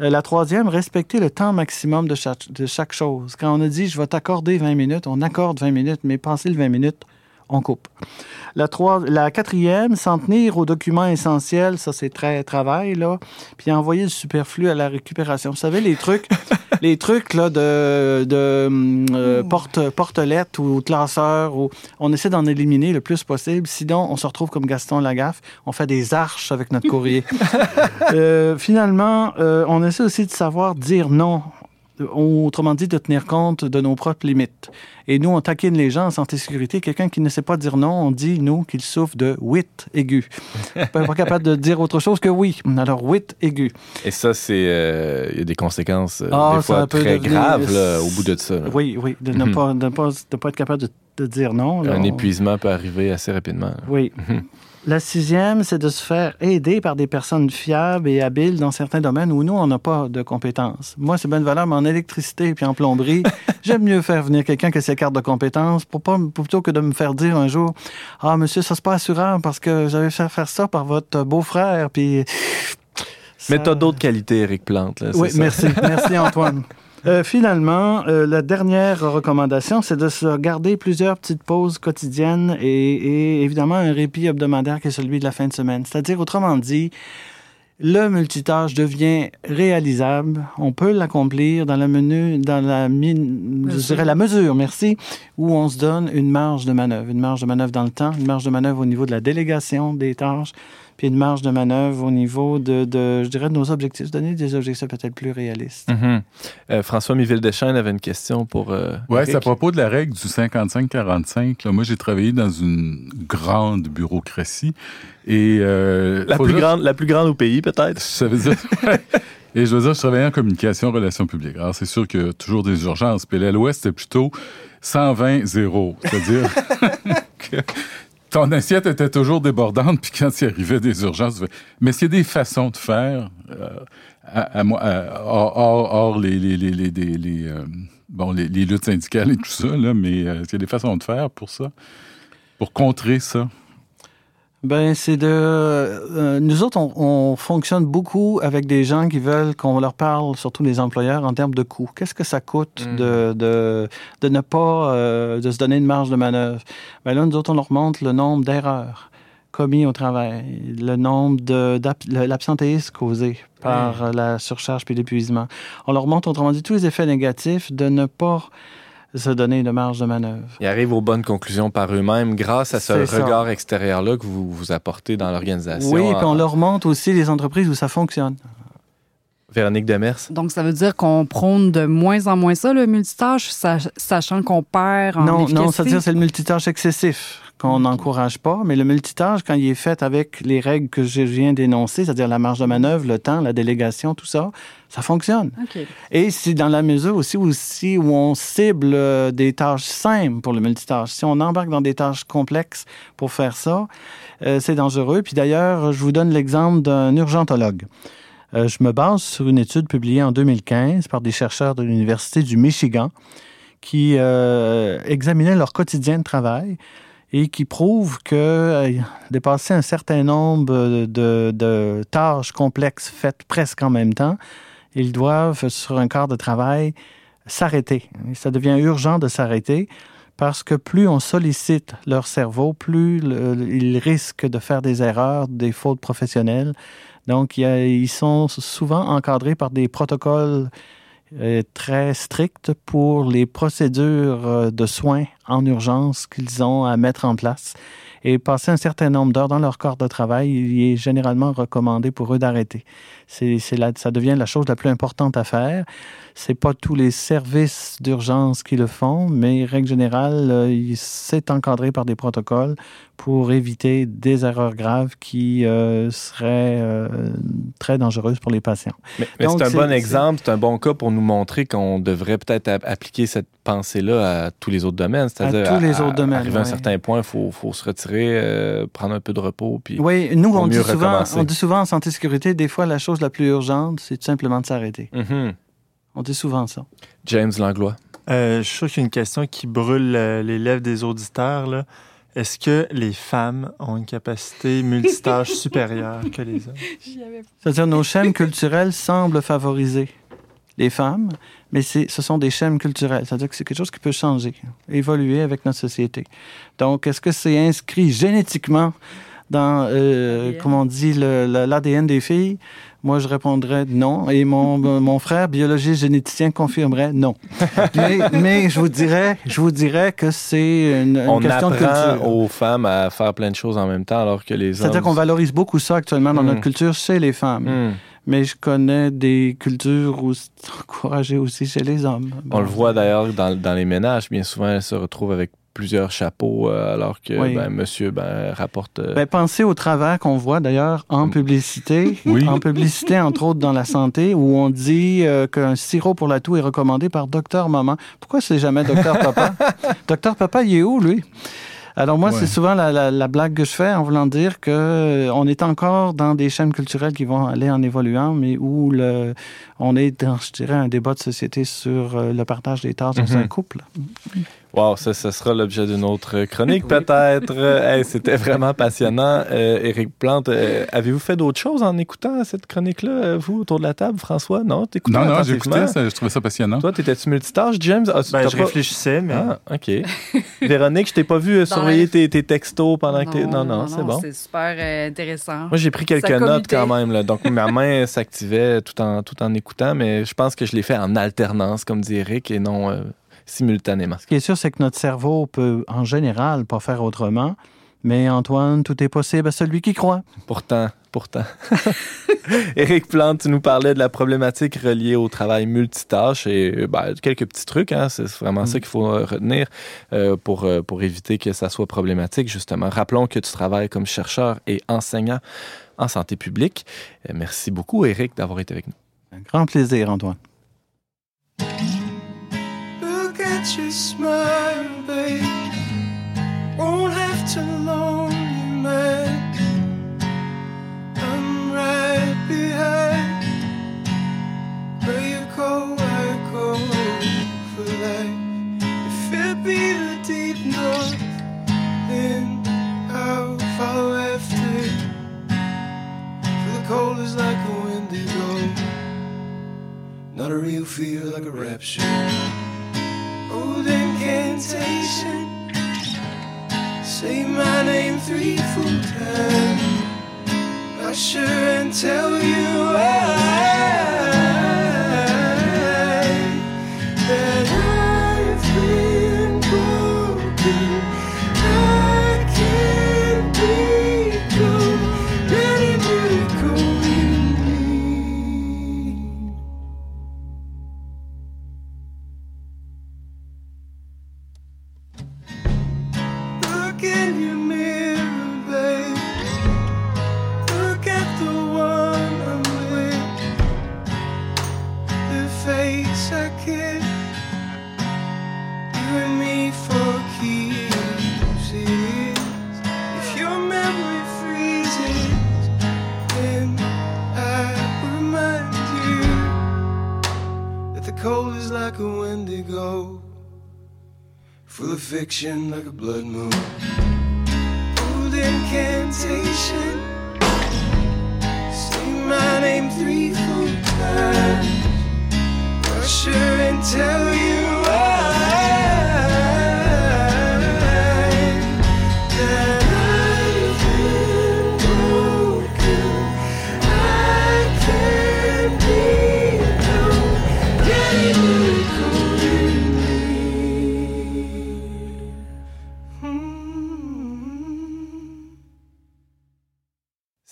Euh, la troisième, respecter le temps maximum de chaque, de chaque chose. Quand on a dit je vais t'accorder 20 minutes, on accorde 20 minutes, mais passer le 20 minutes, on coupe. La, trois, la quatrième, s'en tenir aux documents essentiels, ça c'est très travail, là. Puis envoyer le superflu à la récupération. Vous savez, les trucs, les trucs là, de, de euh, porte, ou classeurs, où on essaie d'en éliminer le plus possible. Sinon, on se retrouve comme Gaston Lagaffe, on fait des arches avec notre courrier. euh, finalement, euh, on essaie aussi de savoir dire non autrement dit, de tenir compte de nos propres limites. Et nous, on taquine les gens en santé-sécurité. Quelqu'un qui ne sait pas dire non, on dit, nous, qu'il souffre de wit aigu. pas capable de dire autre chose que oui. Alors, wit aigu. Et ça, c'est... Euh, il y a des conséquences, euh, ah, des fois, très graves, là, au bout de ça. Oui, oui. De ne mhm. pas, de pas, de pas, être capable de, de dire non. Un épuisement peut arriver assez rapidement. Oui. La sixième, c'est de se faire aider par des personnes fiables et habiles dans certains domaines où nous, on n'a pas de compétences. Moi, c'est bonne valeur, mais en électricité et en plomberie, j'aime mieux faire venir quelqu'un qui a ses cartes de compétences pour pas, plutôt que de me faire dire un jour Ah, monsieur, ça, c'est pas assurant parce que j'avais fait faire ça par votre beau-frère. Puis. Mais tu as d'autres qualités, Eric Plante. oui, merci. Merci, Antoine. Euh, finalement, euh, la dernière recommandation, c'est de se garder plusieurs petites pauses quotidiennes et, évidemment un répit hebdomadaire qui est celui de la fin de semaine. C'est-à-dire, autrement dit, le multitâche devient réalisable. On peut l'accomplir dans la menu, dans la je dirais la mesure, merci, où on se donne une marge de manœuvre, une marge de manœuvre dans le temps, une marge de manœuvre au niveau de la délégation des tâches, puis une marge de manœuvre au niveau de, je dirais, de nos objectifs, donner des objectifs peut-être plus réalistes. Mm-hmm. Euh, François Miville-Deschênes avait une question pour. Euh, oui, c'est à propos de la règle du 55-45. Moi, j'ai travaillé dans une grande bureaucratie. Et, euh, la, plus grande, la plus grande au pays, peut-être? Ça veut dire. Et je veux dire, je travaillais en communication, relations publiques. Alors, c'est sûr qu'il y a toujours des urgences. Puis l'Ouest, c'était plutôt 120-0. C'est-à-dire que ton assiette était toujours débordante, puis quand il arrivait des urgences, mais c'est des façons de faire, euh, hors, les, les, luttes syndicales et tout ça, là, mais euh, a des façons de faire pour ça, pour contrer ça. Ben, c'est de. Euh, nous autres, on, fonctionne beaucoup avec des gens qui veulent qu'on leur parle, surtout les employeurs, en termes de coûts. Qu'est-ce que ça coûte mm. de, de, de, ne pas euh, de se donner une marge de manœuvre? Ben là, nous autres, on leur montre le nombre d'erreurs commis au travail, le nombre de l'absentéisme causé par la surcharge puis l'épuisement. On leur montre, autrement dit, tous les effets négatifs de ne pas se donner une marge de manœuvre. Ils arrivent aux bonnes conclusions par eux-mêmes grâce à ce regard extérieur-là que vous, vous apportez dans l'organisation. Oui, puis on leur montre aussi les entreprises où ça fonctionne. Véronique Demers. Donc, ça veut dire qu'on prône de moins en moins ça, le multitâche, sachant qu'on perd en Non, non, ça veut dire que c'est le multitâche excessif qu'on n'encourage pas, mais le multitâche, quand il est fait avec les règles que je viens d'énoncer, c'est-à-dire la marge de manœuvre, le temps, la délégation, tout ça, ça fonctionne. Et c'est dans la mesure aussi, aussi où on cible euh, des tâches simples pour le multitâche. Si on embarque dans des tâches complexes pour faire ça, euh, c'est dangereux. Puis d'ailleurs, je vous donne l'exemple d'un urgentologue. Euh, je me base sur une étude publiée en 2015 par des chercheurs de l'Université du Michigan qui examinaient leur quotidien de travail et qui prouve que euh, dépasser un certain nombre de, tâches complexes faites presque en même temps, ils doivent, sur un quart de travail, s'arrêter. Ça devient urgent de s'arrêter parce que plus on sollicite leur cerveau, plus ils risquent de faire des erreurs, des fautes professionnelles. Donc, ils sont souvent encadrés par des protocoles euh, très strictes pour les procédures euh, de soins en urgence qu'ils ont à mettre en place. Et passer un certain nombre d'heures dans leur corps de travail, il est généralement recommandé pour eux d'arrêter. C'est, ça devient la chose la plus importante à faire. C'est pas tous les services d'urgence qui le font, mais règle générale, euh, c'est encadré par des protocoles pour éviter des erreurs graves qui euh, seraient euh, très dangereuses pour les patients. Mais, c'est un bon exemple, c'est un bon cas pour nous montrer qu'on devrait peut-être appliquer cette pensée-là à tous les autres domaines, C'est-à-dire, à tous les autres domaines. Arrivé à un certain point, il faut, faut, se retirer, prendre un peu de repos. Puis oui, nous, on dit, souvent, on dit souvent en santé-sécurité, des fois, la chose la plus urgente, c'est tout simplement de s'arrêter. Mm-hmm. On dit souvent ça. James Langlois. je suis sûr qu'il y a une question qui brûle les lèvres des auditeurs. Là. Est-ce que les femmes ont une capacité multitâche supérieure que les hommes? C'est-à-dire nos chaînes culturelles semblent favoriser les femmes, mais ce sont des chaînes culturelles. C'est-à-dire que c'est quelque chose qui peut changer, évoluer avec notre société. Donc, est-ce que c'est inscrit génétiquement dans, euh, comment on dit, l'ADN des filles? Moi, je répondrais non. Et mon, mon frère, biologiste généticien, confirmerait non. mais, mais, je vous dirais, je vous dirais que c'est une, question de culture. aux femmes à faire plein de choses en même temps, alors que les hommes. C'est-à-dire qu'on valorise beaucoup ça actuellement dans notre hmm. culture chez les femmes. Hmm. Mais je connais des cultures où c'est encouragé aussi chez les hommes. On le voit d'ailleurs dans, dans les ménages. Bien souvent, elles se retrouvent avec plusieurs chapeaux, euh, alors que ben, monsieur ben, rapporte. Euh, ben, pensez au travers qu'on voit d'ailleurs en mm. publicité, en publicité entre autres dans la santé, où on dit euh, qu'un sirop pour la toux est recommandé par docteur maman. Pourquoi c'est jamais docteur papa? Docteur papa, il est où lui? Alors moi, c'est souvent la, blague que je fais en voulant dire que on est encore dans des chaînes culturelles qui vont aller en évoluant, mais où le, on est dans, je dirais, un débat de société sur le partage des tâches dans un mm-hmm. couple. Wow, ça, ça sera l'objet d'une autre chronique peut-être. C'était vraiment passionnant. Euh, Éric Plante, euh, avez-vous fait d'autres choses en écoutant cette chronique-là, euh, vous, autour de la table, François? Non, Non, non, j'écoutais, je trouvais ça passionnant. Toi, t'étais-tu multitâche, James? Ah, ben, je réfléchissais, mais... Ah, OK. Véronique, je t'ai pas vu surveiller tes, textos pendant que t'es... Non, non, c'est bon. C'est super intéressant. Moi, j'ai pris quelques notes quand même. Là. Donc, ma main s'activait tout en, tout en écoutant, mais je pense que je l'ai fait en alternance, comme dit Éric, et non simultanément. Ce qui est sûr, c'est que notre cerveau peut, en général, pas faire autrement. Mais Antoine, tout est possible à celui qui croit. Pourtant, pourtant. Éric Plante, tu nous parlais de la problématique reliée au travail multitâche et ben, quelques petits trucs, hein, c'est vraiment ça mm. qu'il faut euh, retenir euh, pour, euh, pour éviter que ça soit problématique, justement. Rappelons que tu travailles comme chercheur et enseignant en santé publique. Merci beaucoup, Éric, d'avoir été avec nous. Un grand plaisir, Antoine. Your smile, babe. Won't have to loan you man. I'm right behind. Where you go, I go for life. If it be the deep north, then I'll follow after. For the cold is like a windy blow. Not a real fear like a rapture old incantation. Say my name three full times. Usher and tell you why. Fiction like a blood moon.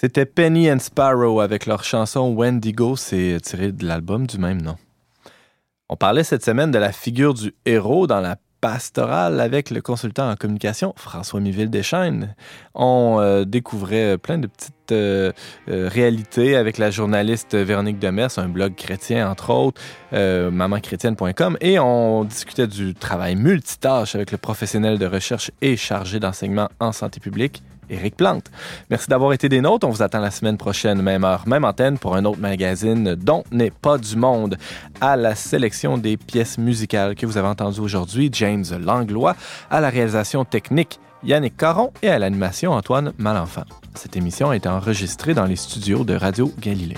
C'était Penny and Sparrow avec leur chanson Wendigo, c'est tiré de l'album du même nom. On parlait cette semaine de la figure du héros dans la pastorale avec le consultant en communication François Miville Deschaines. On euh, découvrait plein de petites euh, euh, réalités avec la journaliste Véronique Demers, un blog chrétien entre autres, mamanchrétienne.com, et on discutait du travail multitâche avec le professionnel de recherche et chargé d'enseignement en santé publique, Éric Plante. Merci d'avoir été des nôtres. On vous attend la semaine prochaine, même heure, même antenne, pour un autre magazine dont n'est pas du monde. À la sélection des pièces musicales que vous avez entendues aujourd'hui, James Langlois. À la réalisation technique, Yannick Caron. Et à l'animation, Antoine Malenfant. Cette émission a été enregistrée dans les studios de Radio Galilée.